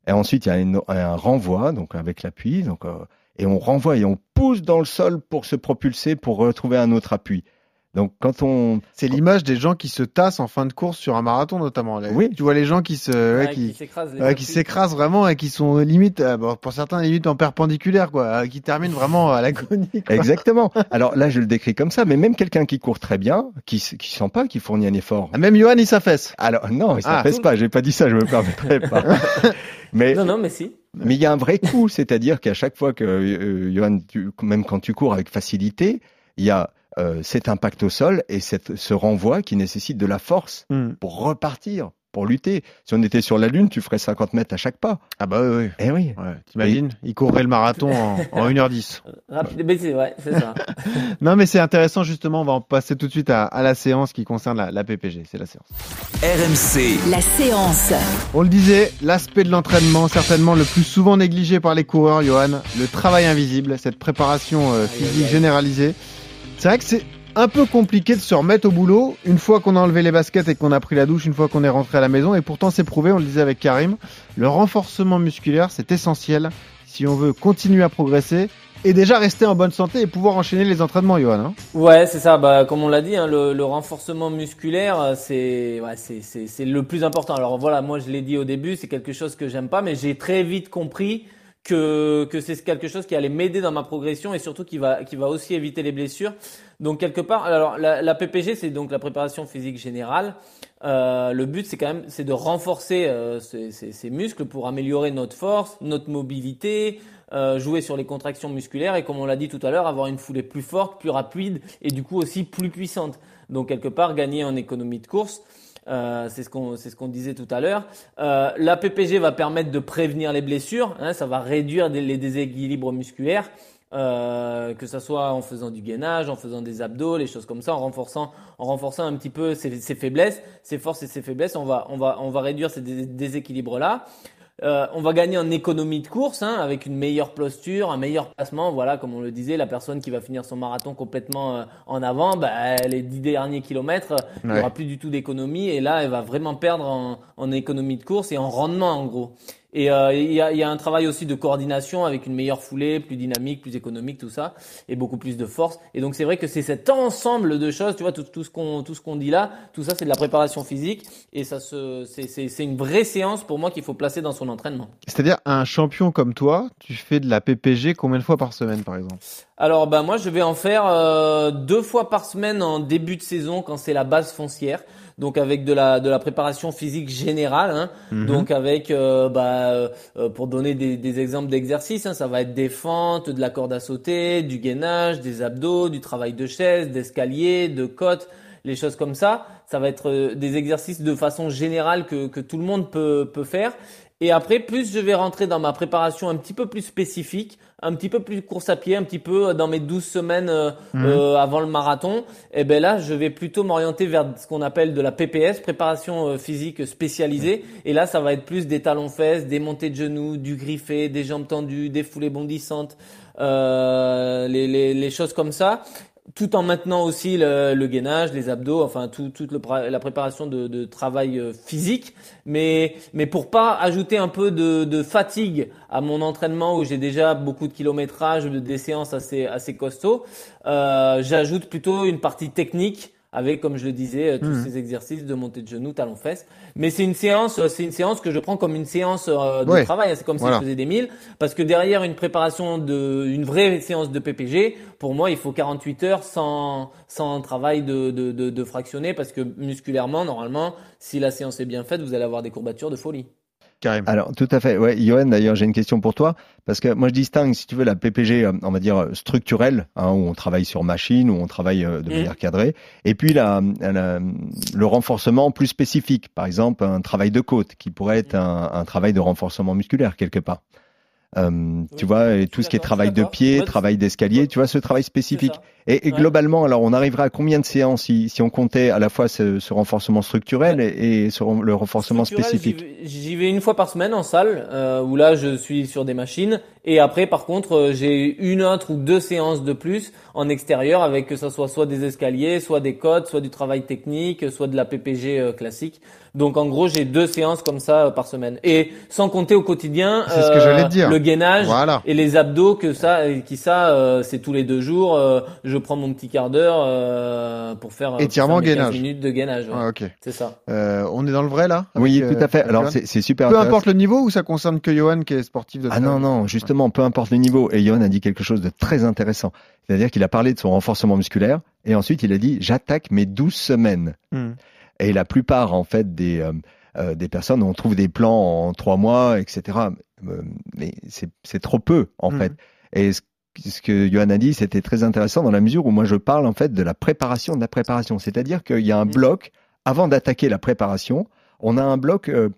et ensuite il y a une- un renvoi donc avec l'appui donc euh, et on renvoie et on pousse dans le sol pour se propulser pour retrouver un autre appui. Donc quand on C'est l'image des gens qui se tassent en fin de course sur un marathon, notamment. Là, Oui. Tu vois les gens qui se. ouais, Ouais, qui... qui s'écrasent Ouais, qui s'écrasent vraiment et qui sont limite, euh, bon, pour certains limite en perpendiculaire, quoi, euh, qui terminent vraiment à l'agonie. Exactement. Alors là, je le décris comme ça, mais même quelqu'un qui court très bien, qui qui sent pas qu'il fournit un effort. Ah, Même Johan, il s'affaisse. Alors non, il Ah. s'affaisse pas. J'ai pas dit ça. Je me permettrai pas. mais Non, non, mais si. mais il y a un vrai coup, c'est-à-dire qu'à chaque fois que euh, Johan, tu- même quand tu cours avec facilité, il y a euh, cet impact au sol et cette, ce renvoi qui nécessite de la force Hmm. pour repartir, pour lutter. Si on était sur la lune, tu ferais 50 mètres à chaque pas. Ah bah oui, oui. Eh oui. Ouais, T'imagines Il courrait le marathon en, en 1h10. Rapide, mais c'est ouais, c'est ça. Non, mais c'est intéressant, justement. On va en passer tout de suite à, à la séance qui concerne la, la PPG. C'est la séance. RMC, La séance. On le disait, l'aspect de l'entraînement, certainement le plus souvent négligé par les coureurs, Johan, le travail invisible, cette préparation euh, physique généralisée. C'est vrai que c'est un peu compliqué de se remettre au boulot une fois qu'on a enlevé les baskets et qu'on a pris la douche, une fois qu'on est rentré à la maison. Et pourtant, c'est prouvé, on le disait avec Karim, le renforcement musculaire, c'est essentiel si on veut continuer à progresser et déjà rester en bonne santé et pouvoir enchaîner les entraînements, Johan. hein. Ouais, c'est ça. Bah, comme on l'a dit, hein, le, renforcement musculaire, euh, c'est le plus important. Alors voilà, moi je l'ai dit au début, c'est quelque chose que j'aime pas, mais j'ai très vite compris que que c'est quelque chose qui allait m'aider dans ma progression et surtout qui va qui va aussi éviter les blessures. Donc quelque part, alors la, la PPG, c'est donc la préparation physique générale. Euh, le but, c'est quand même, c'est de renforcer euh, ces, ces- muscles pour améliorer notre force, notre mobilité, euh, jouer sur les contractions musculaires et comme on l'a dit tout à l'heure, avoir une foulée plus forte, plus rapide et du coup aussi plus puissante. Donc quelque part, gagner en économie de course. Euh, c'est ce qu'on c'est ce qu'on disait tout à l'heure. Euh, la PPG va permettre de prévenir les blessures, hein, ça va réduire les déséquilibres musculaires. Euh, que ça soit en faisant du gainage, en faisant des abdos, les choses comme ça, en renforçant, en renforçant un petit peu ses, ses faiblesses, ses forces et ses faiblesses, on va, on va, on va réduire ces dés- déséquilibres-là. Euh, on va gagner en économie de course, hein, avec une meilleure posture, un meilleur placement. Voilà, comme on le disait, la personne qui va finir son marathon complètement euh, en avant, bah, les dix derniers kilomètres, euh, il n'y Ouais. aura plus du tout d'économie, et là, elle va vraiment perdre en, en économie de course et en rendement, en gros. Et euh, il y, a, y a un travail aussi de coordination avec une meilleure foulée, plus dynamique, plus économique, tout ça, et beaucoup plus de force. Et donc c'est vrai que c'est cet ensemble de choses, tu vois, tout, tout ce qu'on tout ce qu'on dit là, tout ça c'est de la préparation physique, et ça se c'est c'est c'est une vraie séance pour moi qu'il faut placer dans son entraînement. C'est-à-dire, un champion comme toi, tu fais de la PPG combien de fois par semaine, par exemple? Alors bah moi je vais en faire euh, deux fois par semaine en début de saison quand c'est la base foncière. Donc avec de la de la préparation physique générale, hein, Mhm. donc avec euh, bah, euh, euh, pour donner des, des exemples d'exercices, hein, ça va être des fentes, de la corde à sauter, du gainage, des abdos, du travail de chaise, d'escalier, de côte, les choses comme ça. Ça va être des exercices de façon générale que que tout le monde peut peut faire. Et après, plus je vais rentrer dans ma préparation un petit peu plus spécifique, un petit peu plus course à pied, un petit peu euh, dans mes 12 semaines euh, Mhm. euh, avant le marathon, et ben là, je vais plutôt m'orienter vers ce qu'on appelle de la PPS, préparation euh, physique spécialisée. Et là, ça va être plus des talons-fesses, des montées de genoux, du griffé, des jambes tendues, des foulées bondissantes, euh, les, les, les choses comme ça tout en maintenant aussi le, le gainage, les abdos, enfin tout, toute le la préparation de, de travail euh, physique, mais mais pour pas ajouter un peu de, de fatigue à mon entraînement où j'ai déjà beaucoup de kilométrage, des séances assez assez costauds, euh, j'ajoute plutôt une partie technique avec, comme je le disais, euh, tous Mhm. ces exercices de montée de genoux, talons fesses. Mais c'est une séance, euh, c'est une séance que je prends comme une séance euh, de Ouais. travail. hein. C'est comme Voilà. si je faisais des milles, parce que derrière une préparation de, une vraie séance de PPG, pour moi, il faut 48 heures sans sans travail de de, de, de fractionné, parce que musculairement, normalement, si la séance est bien faite, vous allez avoir des courbatures de folie. Alors, tout à fait. Ouais, Johan, d'ailleurs, j'ai une question pour toi. Parce que moi, je distingue, si tu veux, la PPG, euh, on va dire, euh, structurelle, hein, où on travaille sur machine, où on travaille euh, de Mhm. manière cadrée. Et puis, la, la- le renforcement plus spécifique. Par exemple, un travail de côte, qui pourrait être un, un travail de renforcement musculaire, quelque part. Euh, tu vois, et tout ce qui est travail de pied, travail d'escalier, tu vois, ce travail spécifique. Et, et Ouais. globalement, alors, on arriverait à combien de séances si, si on comptait à la fois ce, ce renforcement structurel et, et ce- le renforcement spécifique j'y vais- J'y vais une fois par semaine en salle, euh, où là je suis sur des machines. Et après, par contre, euh, j'ai une autre ou deux séances de plus en extérieur, avec que ça soit soit des escaliers, soit des côtes, soit du travail technique, soit de la PPG euh, classique. Donc en gros, j'ai deux séances comme ça euh, par semaine. Et sans compter au quotidien C'est ce que dire. le gainage Voilà. et les abdos que ça, qui ça, euh, c'est tous les deux jours. euh, je prends mon petit quart d'heure euh, pour faire, pour Étirement, faire mes 15 gainage. minutes de gainage. ouais. Ah, ok. C'est ça. Euh, on est dans le vrai là? Oui, tout à fait. Alors, c'est c'est super Peu importe le niveau ou ça concerne que Johan qui est sportif de Ah non, non, justement, peu importe le niveau. Et Johan a dit quelque chose de très intéressant. C'est-à-dire qu'il a parlé de son renforcement musculaire et ensuite il a dit j'attaque mes 12 semaines. Hmm. Et la plupart, en fait, des, euh, euh, des personnes, on trouve des plans en trois mois, etc. Euh, Mais c'est trop peu, en Mhm. fait. Et ce, ce que Johan a dit, c'était très intéressant dans la mesure où moi je parle, en fait, de la préparation de la préparation. C'est-à-dire qu'il y a un bloc, avant d'attaquer la préparation, on a un bloc euh,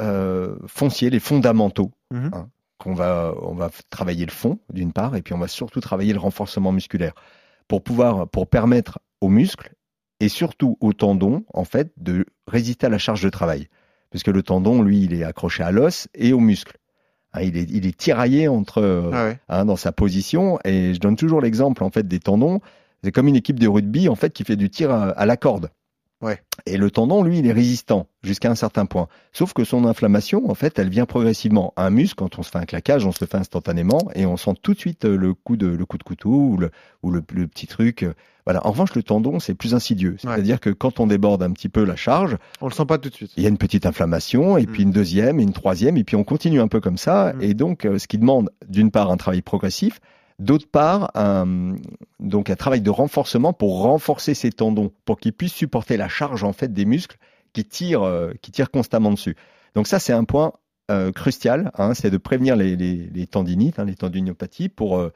euh, foncier, les fondamentaux Mhm. hein, qu'on va, on va travailler le fond d'une part, et puis on va surtout travailler le renforcement musculaire pour pouvoir, pour permettre aux muscles et surtout aux tendons, en fait, de résister à la charge de travail, puisque le tendon, lui, il est accroché à l'os et aux muscles. Hein, il est, il est tiraillé entre, euh, Ah ouais. hein, dans sa position, et je donne toujours l'exemple en fait des tendons. C'est comme une équipe de rugby en fait qui fait du tir à, à la corde. Ouais. Et le tendon, lui, il est résistant jusqu'à un certain point. Sauf que son inflammation, en fait, elle vient progressivement. Un muscle, quand on se fait un claquage, on se le fait instantanément et on sent tout de suite euh, le coup de, le coup de couteau ou le, ou le, le petit truc. euh, Voilà. En revanche, le tendon, c'est plus insidieux. C'est-à-dire que quand on déborde un petit peu la charge, On le sent pas tout de suite. il y a une petite inflammation, et puis une deuxième, et une troisième, et puis on continue un peu comme ça. Mm. Et donc, euh, ce qui demande d'une part un travail progressif, d'autre part un, donc un travail de renforcement pour renforcer ces tendons, pour qu'ils puissent supporter la charge en fait des muscles qui tirent, euh, qui tirent constamment dessus. Donc ça, c'est un point euh, crucial, hein, c'est de prévenir les, les, les tendinites, hein, les tendinopathies, pour euh,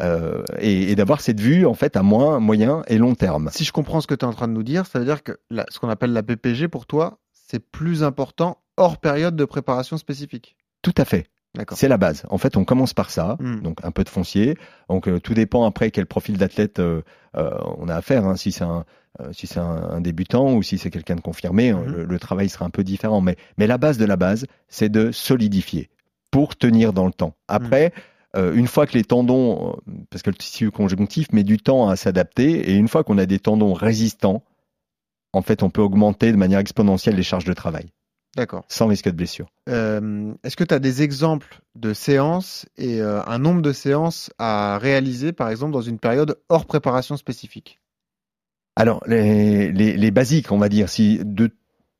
euh, et, et d'avoir cette vue en fait à moins, moyen et long terme. Si je comprends ce que tu es en train de nous dire, ça veut dire que la- ce qu'on appelle la PPG pour toi, c'est plus important hors période de préparation spécifique. Tout à fait. C'est la base. En fait, on commence par ça, Mm. donc un peu de foncier. Donc euh, tout dépend après quel profil d'athlète euh, euh, on a à faire. hein. Si c'est un, si c'est un, un débutant ou si c'est quelqu'un de confirmé, hein, Mhm. le, le travail sera un peu différent. Mais, mais la base de la base, c'est de solidifier pour tenir dans le temps. Après, euh, une fois que les tendons, parce que le tissu conjonctif met du temps à s'adapter, et une fois qu'on a des tendons résistants, en fait, on peut augmenter de manière exponentielle les charges de travail, D'accord. sans risque de blessure. Euh, Est-ce que tu as des exemples de séances et euh, un nombre de séances à réaliser, par exemple, dans une période hors préparation spécifique? Alors, les, les, les basiques, on va dire, si de,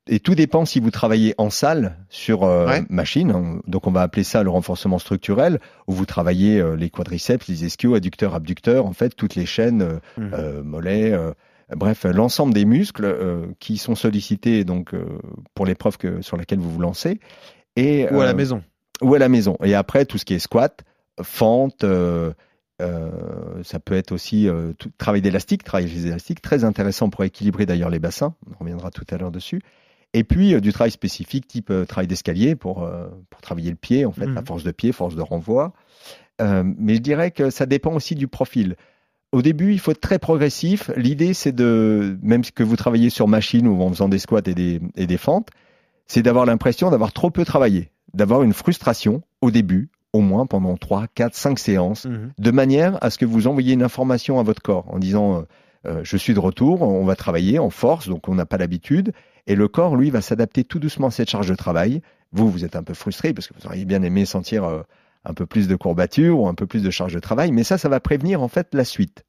et tout dépend si vous travaillez en salle sur euh, Ouais. machine, hein, donc on va appeler ça le renforcement structurel, où vous travaillez euh, les quadriceps, les ischios, adducteurs, abducteurs, en fait, toutes les chaînes, euh, euh, mollets, Bref, l'ensemble des muscles euh, qui sont sollicités donc euh, pour l'épreuve sur laquelle vous vous lancez et Ou à la euh, maison. ou à la maison. Et après, tout ce qui est squat, fente, euh, ça peut être aussi euh, tout, travail d'élastique, travail des élastiques, très intéressant pour équilibrer d'ailleurs les bassins. On reviendra tout à l'heure dessus. Et puis euh, du travail spécifique, type travail d'escalier pour, pour travailler le pied, en fait, Mhm. la force de pied, force de renvoi. Mais je dirais que ça dépend aussi du profil. Au début, il faut être très progressif. L'idée, c'est de, même que vous travaillez sur machine ou en faisant des squats et des, et des fentes, c'est d'avoir l'impression d'avoir trop peu travaillé, d'avoir une frustration au début, au moins pendant 3, 4, 5 séances, Mhm. de manière à ce que vous envoyiez une information à votre corps en disant euh, euh, je suis de retour, on va travailler en force, donc on n'a pas l'habitude, et le corps, lui, va s'adapter tout doucement à cette charge de travail. Vous, vous êtes un peu frustré parce que vous auriez bien aimé sentir euh, un peu plus de courbature ou un peu plus de charge de travail, mais ça, ça va prévenir en fait la suite.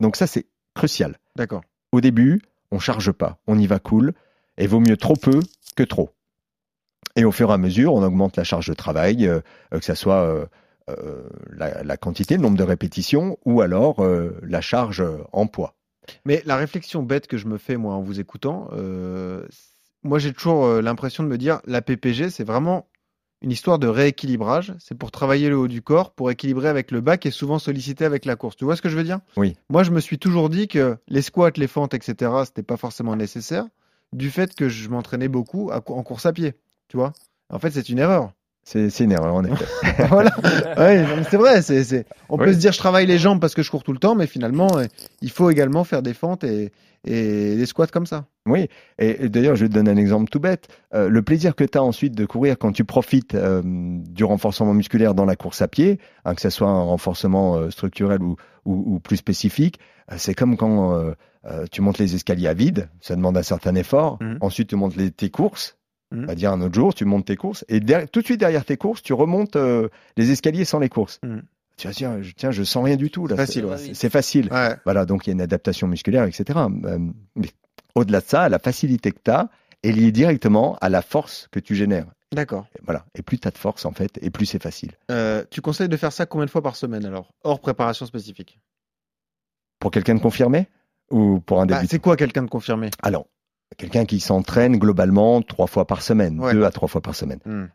Donc ça, c'est crucial. D'accord. Au début, on charge pas, on y va cool, et vaut mieux trop peu que trop. Et au fur et à mesure, on augmente la charge de travail, euh, euh, que ça soit euh, euh, la, la quantité, le nombre de répétitions, ou alors la charge en poids. Mais la réflexion bête que je me fais, moi, en vous écoutant, moi, j'ai toujours l'impression de me dire, la PPG, c'est vraiment une histoire de rééquilibrage. C'est pour travailler le haut du corps, pour équilibrer avec le bas qui est souvent sollicité avec la course. Tu vois ce que je veux dire? Oui. Moi, je me suis toujours dit que les squats, les fentes, etc., c'était pas forcément nécessaire, du fait que je m'entraînais beaucoup en course à pied. Tu vois? En fait, c'est une erreur. C'est une erreur, en effet. voilà. Ouais, c'est vrai. On peut se dire je travaille les jambes parce que je cours tout le temps, mais finalement, euh, il faut également faire des fentes et, et des squats comme ça. Oui, et, et d'ailleurs, je vais te donner un exemple tout bête. Euh, le plaisir que tu as ensuite de courir quand tu profites euh, du renforcement musculaire dans la course à pied, hein, que ce soit un renforcement euh, structurel ou, ou, ou plus spécifique, c'est comme quand euh, euh, tu montes les escaliers à vide, ça demande un certain effort. Mhm. Ensuite, tu montes les, tes courses. Mhm. On va dire un autre jour, tu montes tes courses. Et derrière- tout de suite derrière tes courses, tu remontes euh, les escaliers sans les courses. Mhm. Tu vas dire, tiens, je sens rien du tout. là. Facile, C'est- ouais. c'est- C'est facile. Ouais. Voilà, donc il y a une adaptation musculaire, etc. Euh, mais au-delà de ça, la facilité que tu as est liée directement à la force que tu génères. D'accord. Et voilà. Et plus tu as de force, en fait, et plus c'est facile. Euh, tu conseilles de faire ça combien de fois par semaine alors? Hors préparation spécifique. Pour quelqu'un de confirmé? Ou pour un Bah, débutant? c'est quoi quelqu'un de confirmé? Alors, quelqu'un qui s'entraîne globalement trois fois par semaine, Ouais. deux à trois fois par semaine. Hmm.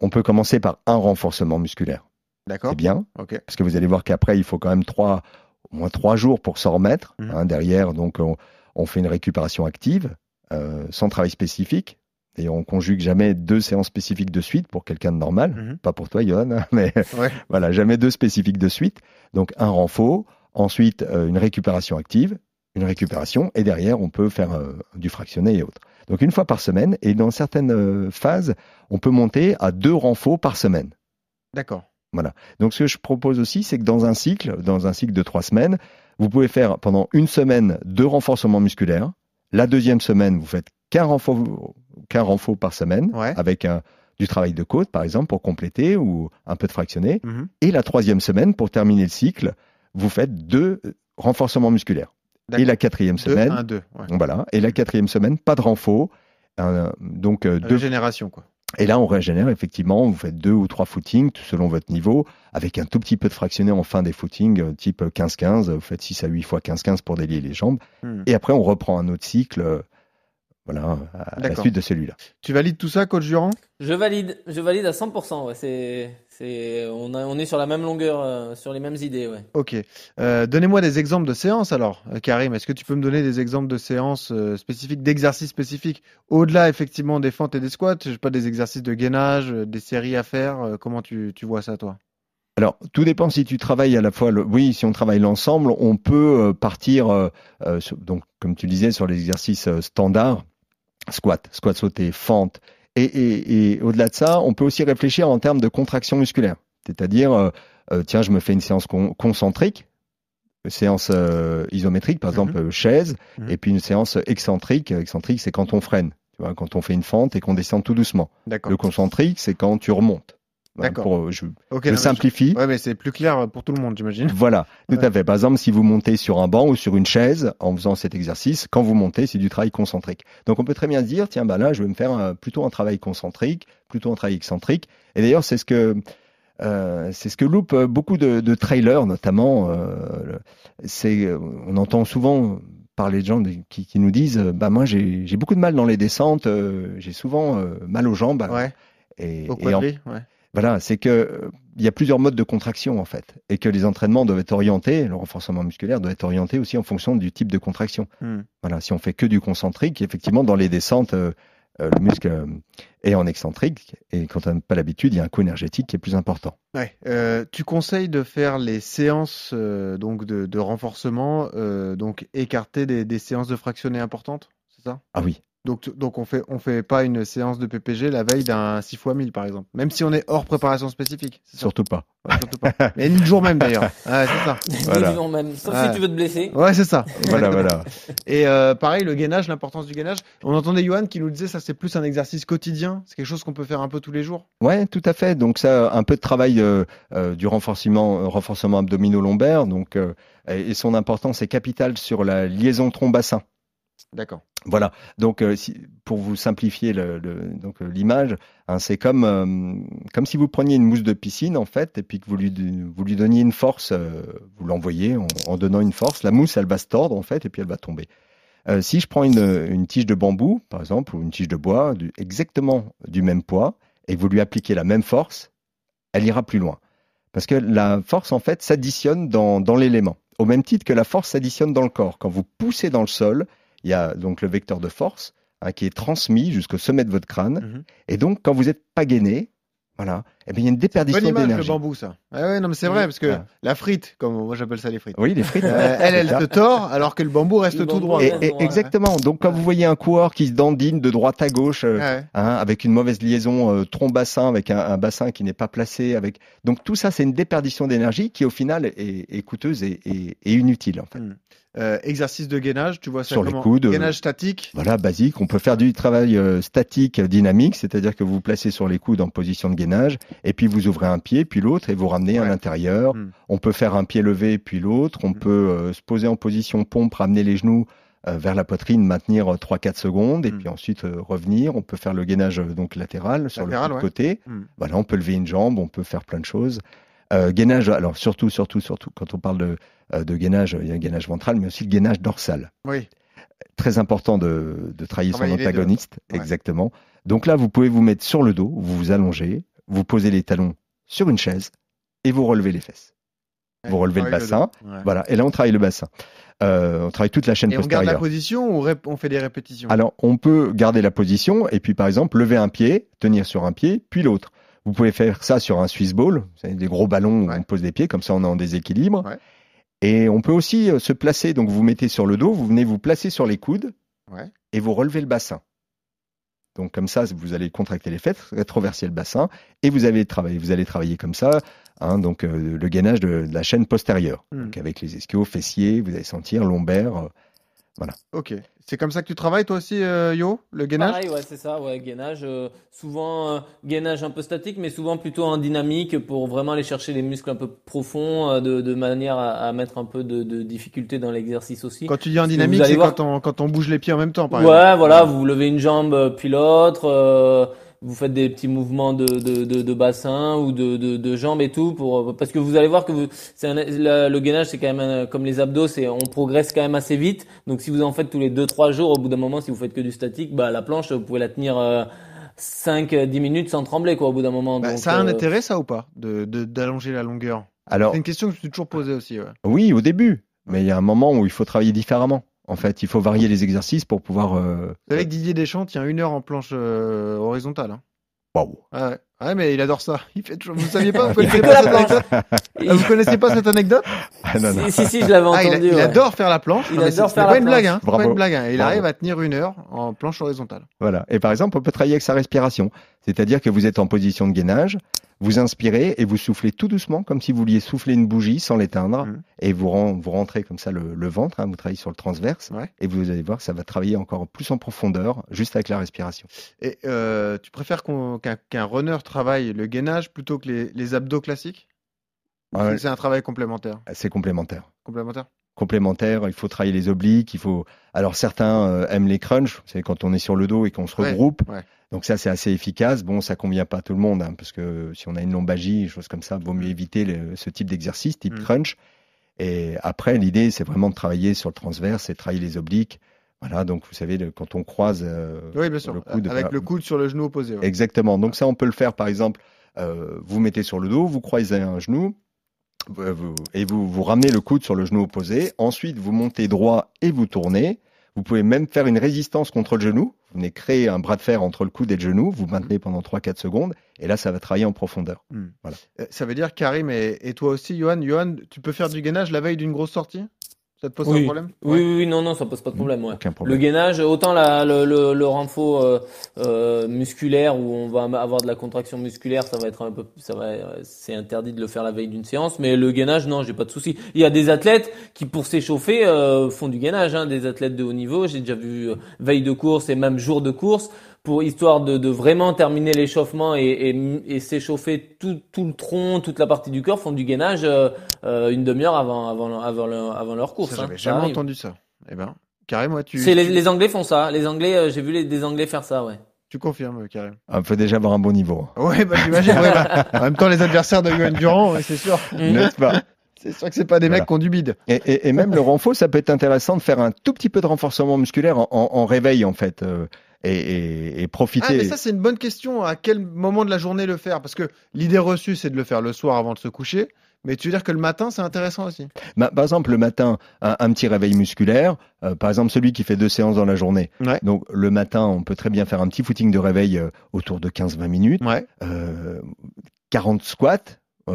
On peut commencer par un renforcement musculaire. D'accord. C'est bien, parce que vous allez voir qu'après, il faut quand même trois, au moins trois jours pour s'en remettre. Mhm. hein, derrière, donc, on, on fait une récupération active, euh, sans travail spécifique. Et on conjugue jamais deux séances spécifiques de suite pour quelqu'un de normal. Mhm. Pas pour toi, Johan, hein, mais Ouais. voilà, jamais deux spécifiques de suite. Donc, un renfort, ensuite, euh, une récupération active, une récupération, et derrière, on peut faire euh, du fractionné et autres. Donc, une fois par semaine, et dans certaines euh, phases, on peut monter à deux renforts par semaine. D'accord. Donc, ce que je propose aussi, c'est que dans un cycle, dans un cycle de trois semaines, vous pouvez faire pendant une semaine deux renforcements musculaires. La deuxième semaine, vous faites qu'un renfort, qu'un renfort par semaine, Ouais. avec un- du travail de côte, par exemple, pour compléter, ou un peu de fractionné. Mhm. Et la troisième semaine, pour terminer le cycle, vous faites deux euh, renforcements musculaires. Et la quatrième Deux, semaine, un, deux. Ouais. voilà. Et la quatrième semaine, pas de renfort. Euh, donc euh, deux Régénération, quoi. et là, on régénère effectivement. Vous faites deux ou trois footings, selon votre niveau, avec un tout petit peu de fractionné en fin des footings, euh, type 15-15. Vous faites 6 à 8 fois 15-15 pour délier les jambes. Hmm. Et après, on reprend un autre cycle, euh, voilà, à la suite de celui-là. Tu valides tout ça, coach Durand? Je valide, je valide à 100%. Ouais, c'est, c'est, on, a, on est sur la même longueur, euh, sur les mêmes idées. Ouais. Ok. Euh, Donnez-moi des exemples de séances alors, euh, Karim. Est-ce que tu peux me donner des exemples de séances euh, spécifiques, d'exercices spécifiques Au-delà effectivement des fentes et des squats, je sais pas des exercices de gainage, des séries à faire. euh, comment tu, tu vois ça, toi? Alors, tout dépend si tu travailles à la fois. Le... Oui, si on travaille l'ensemble, on peut partir, euh, euh, sur- donc comme tu disais, sur les exercices euh, standards, squat, squat sauté, fente. Et, et, et au-delà de ça, on peut aussi réfléchir en termes de contraction musculaire. C'est-à-dire, euh, euh, tiens, je me fais une séance con- concentrique, une séance euh, isométrique, par Mhm. exemple euh, chaise, Mhm. et puis une séance excentrique. Excentrique, c'est quand on freine. Tu vois, quand on fait une fente et qu'on descend tout doucement. Le concentrique, c'est quand tu remontes. D'accord. euh, je, Ok. je simplifie. Ouais, mais c'est plus clair pour tout le monde, j'imagine. Voilà, tout Ouais. à fait. Par exemple, si vous montez sur un banc ou sur une chaise en faisant cet exercice, quand vous montez, c'est du travail concentrique. Donc on peut très bien se dire, tiens, bah là, je vais me faire un- plutôt un travail concentrique, plutôt un travail excentrique. Et d'ailleurs, c'est ce que euh, c'est ce que loupent euh, beaucoup de, de trailers, notamment. euh, c'est, euh, on entend souvent parler de gens de- qui, qui nous disent, euh, bah moi j'ai beaucoup de mal dans les descentes, euh, j'ai souvent euh, mal aux jambes. Ouais, Et, au et en- quadri, ouais. Voilà, c'est que euh, il y a plusieurs modes de contraction en fait, et que les entraînements doivent être orientés, le renforcement musculaire doit être orienté aussi en fonction du type de contraction. Hmm. Voilà, si on fait que du concentrique, effectivement, dans les descentes, euh, euh, le muscle euh, est en excentrique, et quand on n'a pas l'habitude, il y a un coût énergétique qui est plus important. Ouais. Tu conseilles de faire les séances donc de, de renforcement, donc écarter des, des séances de fractionnés importantes, c'est ça? Ah oui, Donc, donc on fait on fait pas une séance de PPG la veille d'un 6 x 1000 par exemple, même si on est hors préparation spécifique. surtout pas. Ouais, surtout pas. Mais ni le jour même d'ailleurs. Ouais, c'est ça. Voilà. Disons même. Sauf Ouais. si tu veux te blesser. Ouais, c'est ça. Voilà, voilà. Et euh, pareil, le gainage, l'importance du gainage. On entendait Johan qui nous disait ça c'est plus un exercice quotidien. C'est quelque chose qu'on peut faire un peu tous les jours. Ouais, tout à fait. Donc ça, un peu de travail euh, euh, du renforcement, euh, renforcement abdominaux-lombaire. Donc euh, et et son importance est capitale sur la liaison tronc-bassin. D'accord. Voilà. Donc, euh, pour vous simplifier donc euh, l'image, hein, c'est comme euh, comme si vous preniez une mousse de piscine en fait, et puis que vous lui vous lui donniez une force, vous l'envoyez en, donnant une force. La mousse, elle va se tordre en fait, et puis elle va tomber. Si je prends une, tige de bambou, par exemple, ou une tige de bois, exactement du même poids, et vous lui appliquez la même force, elle ira plus loin. Parce que la force, en fait, s'additionne dans, dans l'élément. Au même titre que la force s'additionne dans le corps. Quand vous poussez dans le sol, il y a donc le vecteur de force hein, qui est transmis jusqu'au sommet de votre crâne. Mhm. Et donc, quand vous n'êtes pas gainé, voilà, eh bien, il y a une Bonne déperdition image le d'énergie. bambou ça. Ouais, ouais, non mais c'est vrai parce que Voilà. la frite, comme moi j'appelle ça les frites. Oui, les frites. euh, elle, elle se tord alors que le bambou reste Le tout bambou droit. Et- et- exactement. Donc, quand vous voyez un coureur qui se dandine de droite à gauche, euh, Ouais. hein, avec une mauvaise liaison euh, tronc-bassin, avec un, un bassin qui n'est pas placé, avec donc tout ça, c'est une déperdition d'énergie qui au final est, est coûteuse et, et- et inutile en fait. Euh, exercice de gainage, tu vois ça Sur les comment coudes, euh, Gainage statique. Voilà, basique. On peut faire du travail euh, statique, dynamique, c'est-à-dire que vous vous placez sur les coudes en position de gainage, et puis vous ouvrez un pied, puis l'autre, et vous ramenez à l'intérieur. Hmm. On peut faire un pied levé, puis l'autre. On Hmm. peut euh, se poser en position pompe, ramener les genoux euh, vers la poitrine, maintenir euh, 3-4 secondes, et Hmm. puis ensuite euh, revenir. On peut faire le gainage euh, donc latéral sur Latéral, le ouais. côté. Voilà, on peut lever une jambe, on peut faire plein de choses. Euh, gainage, alors surtout, surtout, surtout, quand on parle de, euh, de gainage, il y a le gainage ventral, mais aussi le gainage dorsal Oui. très important de, de travailler son antagoniste. Ouais. Exactement. Donc là, vous pouvez vous mettre sur le dos, vous vous allongez, vous posez les talons sur une chaise et vous relevez les fesses. Vous relevez le bassin. Ouais. Voilà. Et là, on travaille le bassin. Euh, on travaille toute la chaîne Et on garde la postérieure. position ou on, fait des répétitions? Alors, on peut garder la position et puis, par exemple, lever un pied, tenir sur un pied, puis l'autre. Vous pouvez faire ça sur un Swiss ball, vous savez, des gros ballons où Ouais. on pose des pieds, comme ça on est en déséquilibre. Ouais. Et on peut aussi euh, se placer, donc vous mettez sur le dos, vous venez vous placer sur les coudes Ouais. et vous relevez le bassin. Donc comme ça, vous allez contracter les fesses, rétroverser le bassin et vous allez travailler, vous allez travailler comme ça, hein, donc euh, le gainage de, de la chaîne postérieure, Hmm. donc avec les ischios, fessiers, vous allez sentir lombaire. Euh, Ok. C'est comme ça que tu travailles toi aussi, euh, Yo Le gainage? Pareil, ouais, c'est ça, ouais, gainage. euh, souvent, euh, gainage un peu statique, mais souvent plutôt en dynamique pour vraiment aller chercher les muscles un peu profonds, euh, de, de manière à, à mettre un peu de, de difficulté dans l'exercice aussi. Quand tu dis en dynamique, c'est voir- quand on, quand on bouge les pieds en même temps, par ouais, exemple. voilà, vous levez une jambe puis l'autre, euh, vous faites des petits mouvements de, de, de, de bassin ou de, de, de jambes et tout pour parce que vous allez voir que vous, c'est un- la- le gainage c'est quand même un- comme les abdos, c'est on progresse quand même assez vite. Donc si vous en faites tous les 2-3 jours, au bout d'un moment, si vous faites que du statique, bah la planche vous pouvez la tenir euh, 5-10 minutes sans trembler quoi au bout d'un moment. Bah, Donc, ça a un euh, intérêt, ça ou pas De de- d'allonger la longueur? Alors C'est une question que je me suis toujours posée aussi. Ouais. oui, au début, mais il y a un moment où il faut travailler différemment. En fait, il faut varier les exercices pour pouvoir. euh, Vous savez que Didier Deschamps tient une heure en planche euh, horizontale. Hein. waouh. Ouais, ouais. Ouais, mais il adore ça. Il fait toujours... Vous saviez pas Vous Il connaissez fait que pas la cette anecdote Ah, Vous connaissez pas cette anecdote Ah, non, non. Si, si, si, je l'avais Ah, il, a- entendu. il adore faire la planche. Il Non, adore c'est- faire la pas une blague, hein. c'est pas une blague. hein. Il Bravo. arrive à tenir une heure en planche horizontale. Voilà. Et par exemple, on peut travailler avec sa respiration. C'est-à-dire que vous êtes en position de gainage, vous inspirez et vous soufflez tout doucement, comme si vous vouliez souffler une bougie sans l'éteindre. Mhm. Et vous, ren- vous rentrez comme ça le, le ventre, hein, vous travaillez sur le transverse. Ouais. Et vous allez voir ça va travailler encore plus en profondeur, juste avec la respiration. Et euh, tu préfères qu'un runner travaille le gainage plutôt que les, les abdos classiques? C'est- un travail complémentaire? C'est complémentaire. Complémentaire? Complémentaire, il faut travailler les obliques, il faut. Alors certains euh, aiment les crunchs, c'est quand on est sur le dos et qu'on se Ouais, regroupe. ouais. Donc ça c'est assez efficace. Bon, ça convient pas à tout le monde, hein, parce que si on a une lombalgie, des choses comme ça, vaut mieux éviter le- ce type d'exercice, type Mm. crunch. Et après, l'idée, c'est vraiment de travailler sur le transverse et travailler les obliques. Voilà, donc vous savez, le- quand on croise euh, Oui, bien sûr. le coude, Avec le coude sur le genou opposé. ouais. Exactement. Donc ça, on peut le faire, par exemple, euh, vous mettez sur le dos, vous croisez un genou, vous- et vous, vous ramenez le coude sur le genou opposé. Ensuite, vous montez droit et vous tournez. Vous pouvez même faire une résistance contre le genou. Vous venez créer un bras de fer entre le coude et le genou. Vous maintenez pendant 3-4 secondes. Et là, ça va travailler en profondeur. Euh, Ça veut dire, Karim, et, et toi aussi, Johan, Johan, tu peux faire du gainage la veille d'une grosse sortie? Ça te pose pas de Oui. problème? Oui, Ouais. oui, oui, non, non, ça pose pas de problème. Ouais. Le gainage, autant la, le, le, le renfort euh, euh, musculaire où on va avoir de la contraction musculaire, ça va être un peu, ça va, c'est interdit de le faire la veille d'une séance. Mais le gainage, non, j'ai pas de souci. Il y a des athlètes qui, pour s'échauffer, euh, font du gainage. Hein, des athlètes de haut niveau, j'ai déjà vu euh, veille de course et même jour de course pour histoire de, de vraiment terminer l'échauffement et, et, et s'échauffer tout, tout le tronc, toute la partie du corps, font du gainage euh, euh, une demi-heure avant, avant, avant, leur, avant leur course. Ça, hein. J'avais Ça jamais entendu ça. Eh ben, Karim, moi, tu, C'est les, tu, les Anglais font ça. Les Anglais, euh, j'ai vu les, des Anglais faire ça, ouais. tu confirmes, Karim? Il faut déjà avoir un bon niveau. Ouais, bah, j'imagine. ouais, bah, en même temps, les adversaires de Johan Durand, ouais, c'est sûr. N'est-ce pas? C'est sûr que c'est pas des Voilà. mecs qui ont du bide. Et, et- et même le renfort, ça peut être intéressant de faire un tout petit peu de renforcement musculaire en, en- en réveil, en fait, euh, et, et- et Ah, profiter. mais ça, c'est une bonne question. À quel moment de la journée le faire? Parce que l'idée reçue, c'est de le faire le soir avant de se coucher. Mais tu veux dire que le matin, c'est intéressant aussi? Bah, par exemple, le matin, un, un petit réveil musculaire. euh, par exemple, celui qui fait deux séances dans la journée. Ouais. Donc, le matin, on peut très bien faire un petit footing de réveil euh, autour de 15-20 minutes. Ouais. euh, 40 squats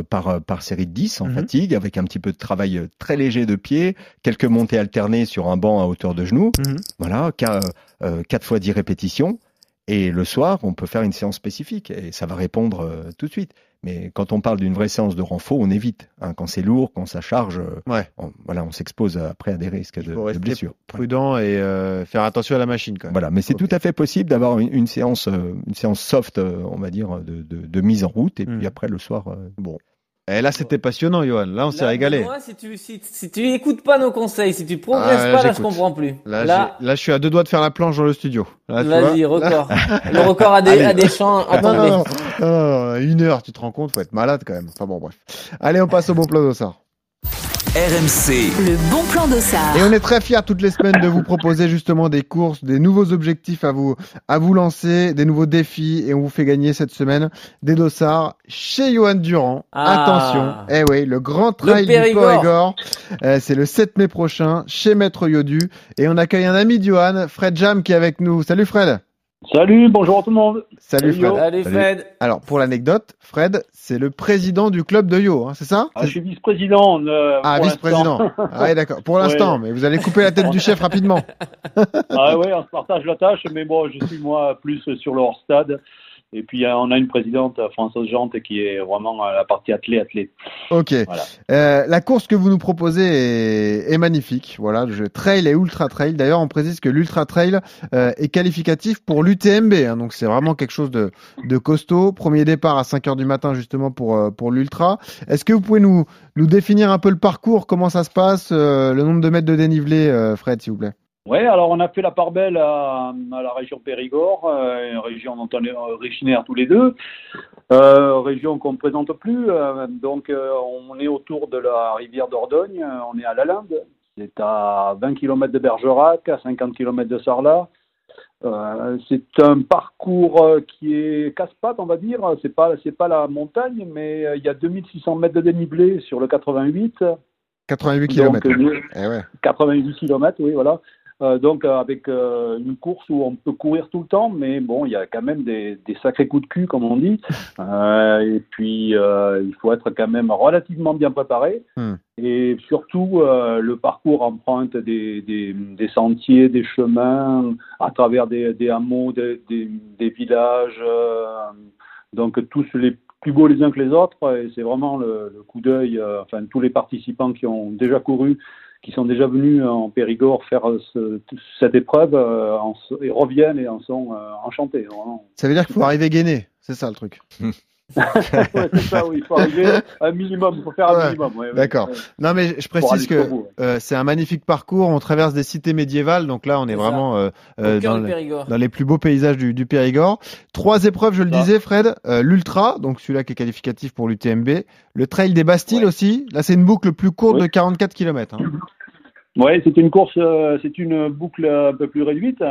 par, euh, par série de 10 en Mhm. fatigue, avec un petit peu de travail euh, très léger de pied, quelques montées alternées sur un banc à hauteur de genou. Mhm. Voilà, 4 fois 10 répétitions. Et le soir, on peut faire une séance spécifique et ça va répondre euh, tout de suite. Mais quand on parle d'une vraie séance de renfort, on évite. hein. quand c'est lourd, quand ça charge, euh, Ouais. on, voilà, on s'expose après à des risques de, blessures. prudent et euh, faire attention à la machine quand même. Voilà, mais c'est tout à fait possible d'avoir une, une séance, euh, une séance soft, on va dire, de, de, de mise en route, et Hmm. puis après le soir. euh, Bon. Et là, c'était passionnant, Johan. Là, on s'est régalé. Benoît, si tu, si, si tu écoutes pas nos conseils, si tu progresses Ah, pas, là, je comprends plus. Là, Là, je suis à deux doigts de faire la planche dans le studio. Vas-y, record. Le record à des, à des champs. Non, Attendez. non, non, non, non, une heure, tu te rends compte, faut être malade quand même. Enfin bon, bref. Allez, on passe au bon plan d'Ossard. RMC, Le bon plan d'Ossard. Et on est très fiers toutes les semaines de vous proposer justement des courses, des nouveaux objectifs à vous, à vous lancer, des nouveaux défis. Et on vous fait gagner cette semaine des dossards chez Johan Durand. Ah. Attention. Eh oui, le grand trail du Périgord. Périgord. Euh, c'est le 7 mai prochain chez Maître Yodu. Et on accueille un ami de Johan, Fred Jam, qui est avec nous. Salut Fred. Salut, bonjour tout le monde. Salut Salut, Fred. Yo. Allez, Salut. Fred. Alors, pour l'anecdote, Fred, c'est le président du club de Yo, hein, c'est ça Ah, je suis vice-président. euh, Ah, vice-président. Ah, ouais, d'accord. Pour l'instant, mais vous allez couper la tête du chef rapidement. ah ouais, on se partage la tâche, mais bon, je suis moi plus sur le hors-stade. Et puis euh, on a une présidente, euh, Françoise Jante, qui est vraiment à la partie athlée athlée. Ok. Voilà. Euh, la course que vous nous proposez est, est magnifique. Voilà, trail et ultra trail. D'ailleurs, on précise que l'ultra trail euh, est qualificatif pour l'UTMB. Hein, donc c'est vraiment quelque chose de, de costaud. Premier départ à 5 heures du matin justement pour euh, pour l'ultra. Est-ce que vous pouvez nous nous définir un peu le parcours, comment ça se passe, euh, le nombre de mètres de dénivelé, euh, Fred, s'il vous plaît? Ouais, alors on a fait la part belle à, à la région Périgord, euh, une région dont on est originaire tous les deux, euh, région qu'on ne présente plus. euh, donc on est autour de la rivière Dordogne, on est à la Linde, c'est à 20 km de Bergerac, à 50 km de Sarlat. C'est un parcours qui est casse-pattes, on va dire. C'est pas c'est pas la montagne, mais il y a 2600 mètres de dénivelé sur le 88. 88 Donc, km. Eh ouais. 88 km, oui, voilà. Euh, donc euh, avec euh, une course où on peut courir tout le temps, mais bon, il y a quand même des, des sacrés coups de cul, comme on dit. Et puis il faut être quand même relativement bien préparé. Hmm. Et surtout, euh, le parcours emprunte des, des, des sentiers, des chemins, à travers des, des hameaux, des, villages. euh, donc tous les plus beaux les uns que les autres. Et c'est vraiment le, le coup d'œil. euh, enfin, tous les participants qui ont déjà couru qui sont déjà venus en Périgord faire ce- cette épreuve euh, en, et reviennent et en sont euh, enchantés. Vraiment. Ça veut dire qu'il faut arriver gainé. C'est ça le truc. ouais, c'est ça, oui, il faut arriver un minimum, il faut faire un Ouais, minimum. ouais. D'accord. Ouais. Non, mais je précise que euh, c'est un magnifique parcours. On traverse des cités médiévales, donc là, on est vraiment euh, euh, dans, le- les plus beaux paysages du, du Périgord. Trois épreuves, je le Ça. disais, Fred. Euh, L'ultra, donc celui-là qui est qualificatif pour l'UTMB. Le trail des Bastilles Ouais. aussi. Là, c'est une boucle plus courte Oui. de 44 km. Ouais, c'est une course, euh, c'est une boucle un peu plus réduite.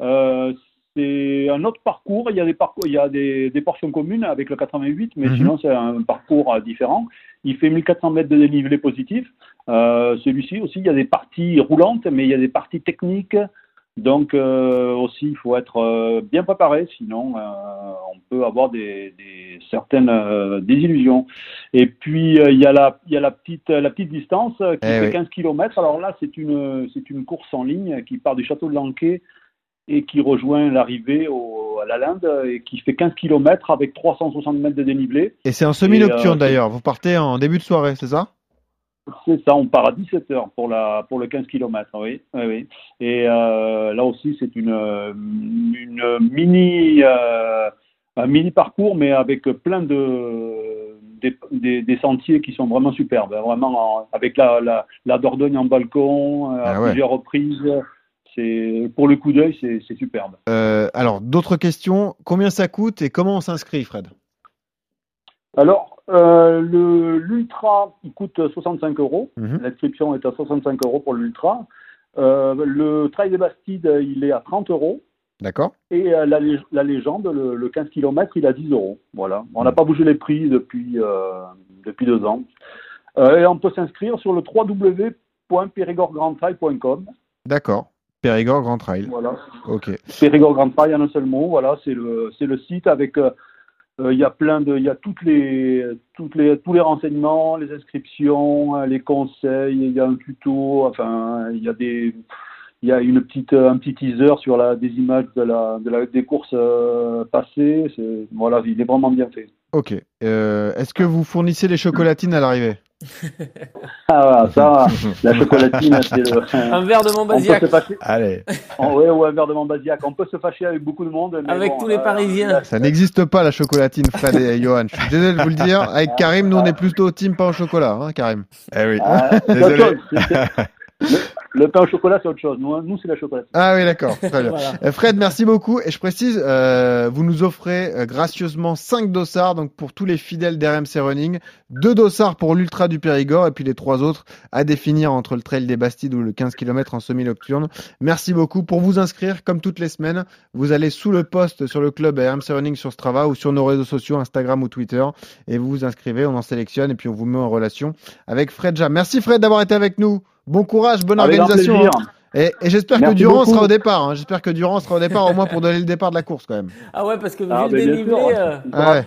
Euh, c'est un autre parcours. Il y a des parcours, il y a des, des portions communes avec le 88, mais Mhm. sinon c'est un parcours euh, différent. Il fait 1400 mètres de dénivelé positif. Euh, Celui-ci aussi, il y a des parties roulantes, mais il y a des parties techniques. Donc euh, aussi, il faut être euh, bien préparé, sinon euh, on peut avoir des, des certaines désillusions. Et puis il y a la, il y a la petite, la petite distance qui Eh fait oui. 15 km. Alors là, c'est une, c'est une course en ligne qui part du château de Lanquet et qui rejoint l'arrivée à la Linde et qui fait 15 km avec 360 mètres de dénivelé. Et c'est un semi-nocturne euh, d'ailleurs. Vous partez en début de soirée, c'est ça? C'est ça, on part à 17h pour, la, pour le 15 km, oui. oui, oui. Et euh, là aussi, c'est une, une mini, euh, un mini parcours, mais avec plein de des, des, des sentiers qui sont vraiment superbes. Vraiment, en- avec la, la, la Dordogne en balcon, à Ah ouais. plusieurs reprises. C'est, pour le coup d'œil, c'est, superbe. Euh, Alors, d'autres questions? Combien ça coûte et comment on s'inscrit, Fred? Alors, euh, l'Ultra, il coûte 65 euros. Mhm. L'inscription est à 65 euros pour l'Ultra. Euh, le Trail des Bastides, il est à 30 euros. D'accord Et euh, la, lég- la légende, le, le 15 km, il est à 10 euros. Voilà. On n'a pas bougé les prix depuis, depuis deux ans. Et on peut s'inscrire sur le www.périgordgrandtrail.com. D'accord. Périgord Grand Trail. Voilà. Ok. Périgord Grand Trail en un seul mot. Voilà, c'est le, c'est le site avec. euh, euh, il y a plein de, il y a toutes les, toutes les, tous les renseignements, les inscriptions, euh, les conseils. Il y a un tuto. Enfin, il y a des, il y a une petite, un petit teaser sur la, des images de la, de la, des courses euh, passées. Voilà, il est vraiment bien fait. Ok. Euh, Est-ce que vous fournissez les chocolatines à l'arrivée? Ah, ça, la chocolatine, c'est le. Un verre de Montbazillac fâcher. Allez. Oh, ouais, ouais, un verre de Montbazillac. On peut se fâcher avec beaucoup de monde. mais avec bon, tous les euh, Parisiens. Ça n'existe pas la chocolatine, Fred et Johan. Je suis désolé de vous le dire. Avec Karim, nous on est plutôt au team pain au chocolat, hein, Karim. Eh oui. Ah, c'est Désolé. Le, le pain au chocolat, c'est autre chose. Nous, hein, nous c'est la chocolatine. Ah oui, d'accord. Très bien. Voilà. Euh, Fred, merci beaucoup. Et je précise, euh, vous nous offrez euh, gracieusement 5 dossards, donc pour tous les fidèles d'RMC Running, deux dossards pour l'Ultra du Périgord et puis les trois autres à définir entre le Trail des Bastides ou le 15 km en semi-nocturne. Merci beaucoup. Pour vous inscrire, comme toutes les semaines, vous allez sous le post sur le club RMC Running sur Strava ou sur nos réseaux sociaux, Instagram ou Twitter, et vous vous inscrivez, on en sélectionne et puis on vous met en relation avec Fred Jam. Merci Fred d'avoir été avec nous. Bon courage, bonne Avec organisation. hein. Et, et j'espère que Durand beaucoup. sera au départ. hein. J'espère que Durand sera au départ au moins pour donner le départ de la course quand même. Ah ouais, parce que vu Ah, le bien dénivelé, euh, Ah ouais.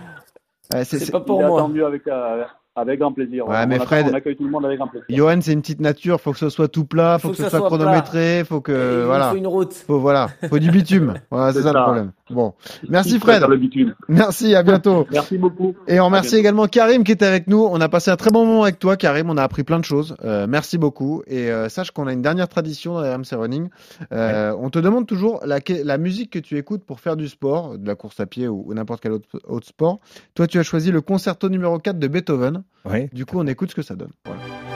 Ouais, c'est- pas pour Il moi. attendu avec, euh, avec grand plaisir. Ouais, on, mais Fred- on accueille tout le monde avec grand plaisir. Johan, c'est une petite nature. Faut que ce soit tout plat, faut, que, ce soit, chronométré, faut Il que nous voilà, faut une route. faut voilà, faut du bitume. Voilà, c'est ça, le problème. Bon, merci Fred. Merci, à bientôt. Merci beaucoup. Et on remercie également Karim qui était avec nous. On a passé un très bon moment avec toi, Karim. On a appris plein de choses. Euh, merci beaucoup. Et euh, sache qu'on a une dernière tradition dans RMC Running. Euh, On te demande toujours la, la musique que tu écoutes pour faire du sport, de la course à pied ou, ou n'importe quel autre, autre sport. Toi, tu as choisi le concerto numéro 4 de Beethoven. Du coup, on écoute ce que ça donne. Voilà.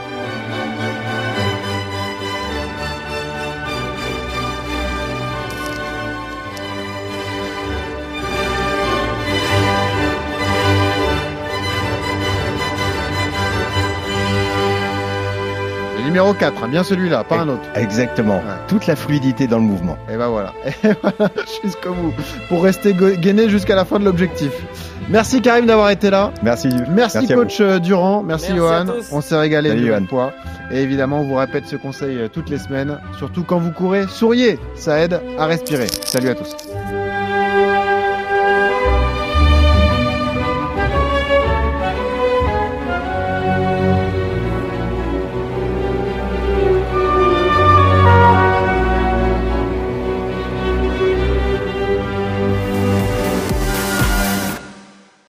Numéro 4, hein, bien celui-là, pas un autre. Exactement. Ouais. Toute la fluidité dans le mouvement. Et ben voilà. Et voilà, jusqu'au bout. Pour rester gainé jusqu'à la fin de l'objectif. Merci Karim d'avoir été là. Merci. Merci, vous. coach euh, Durand. Merci, Merci Johan. On s'est régalé Salut, une nouvelle Johan. fois. Et évidemment, on vous répète ce conseil euh, toutes les semaines. Surtout quand vous courez, souriez. Ça aide à respirer. Salut à tous.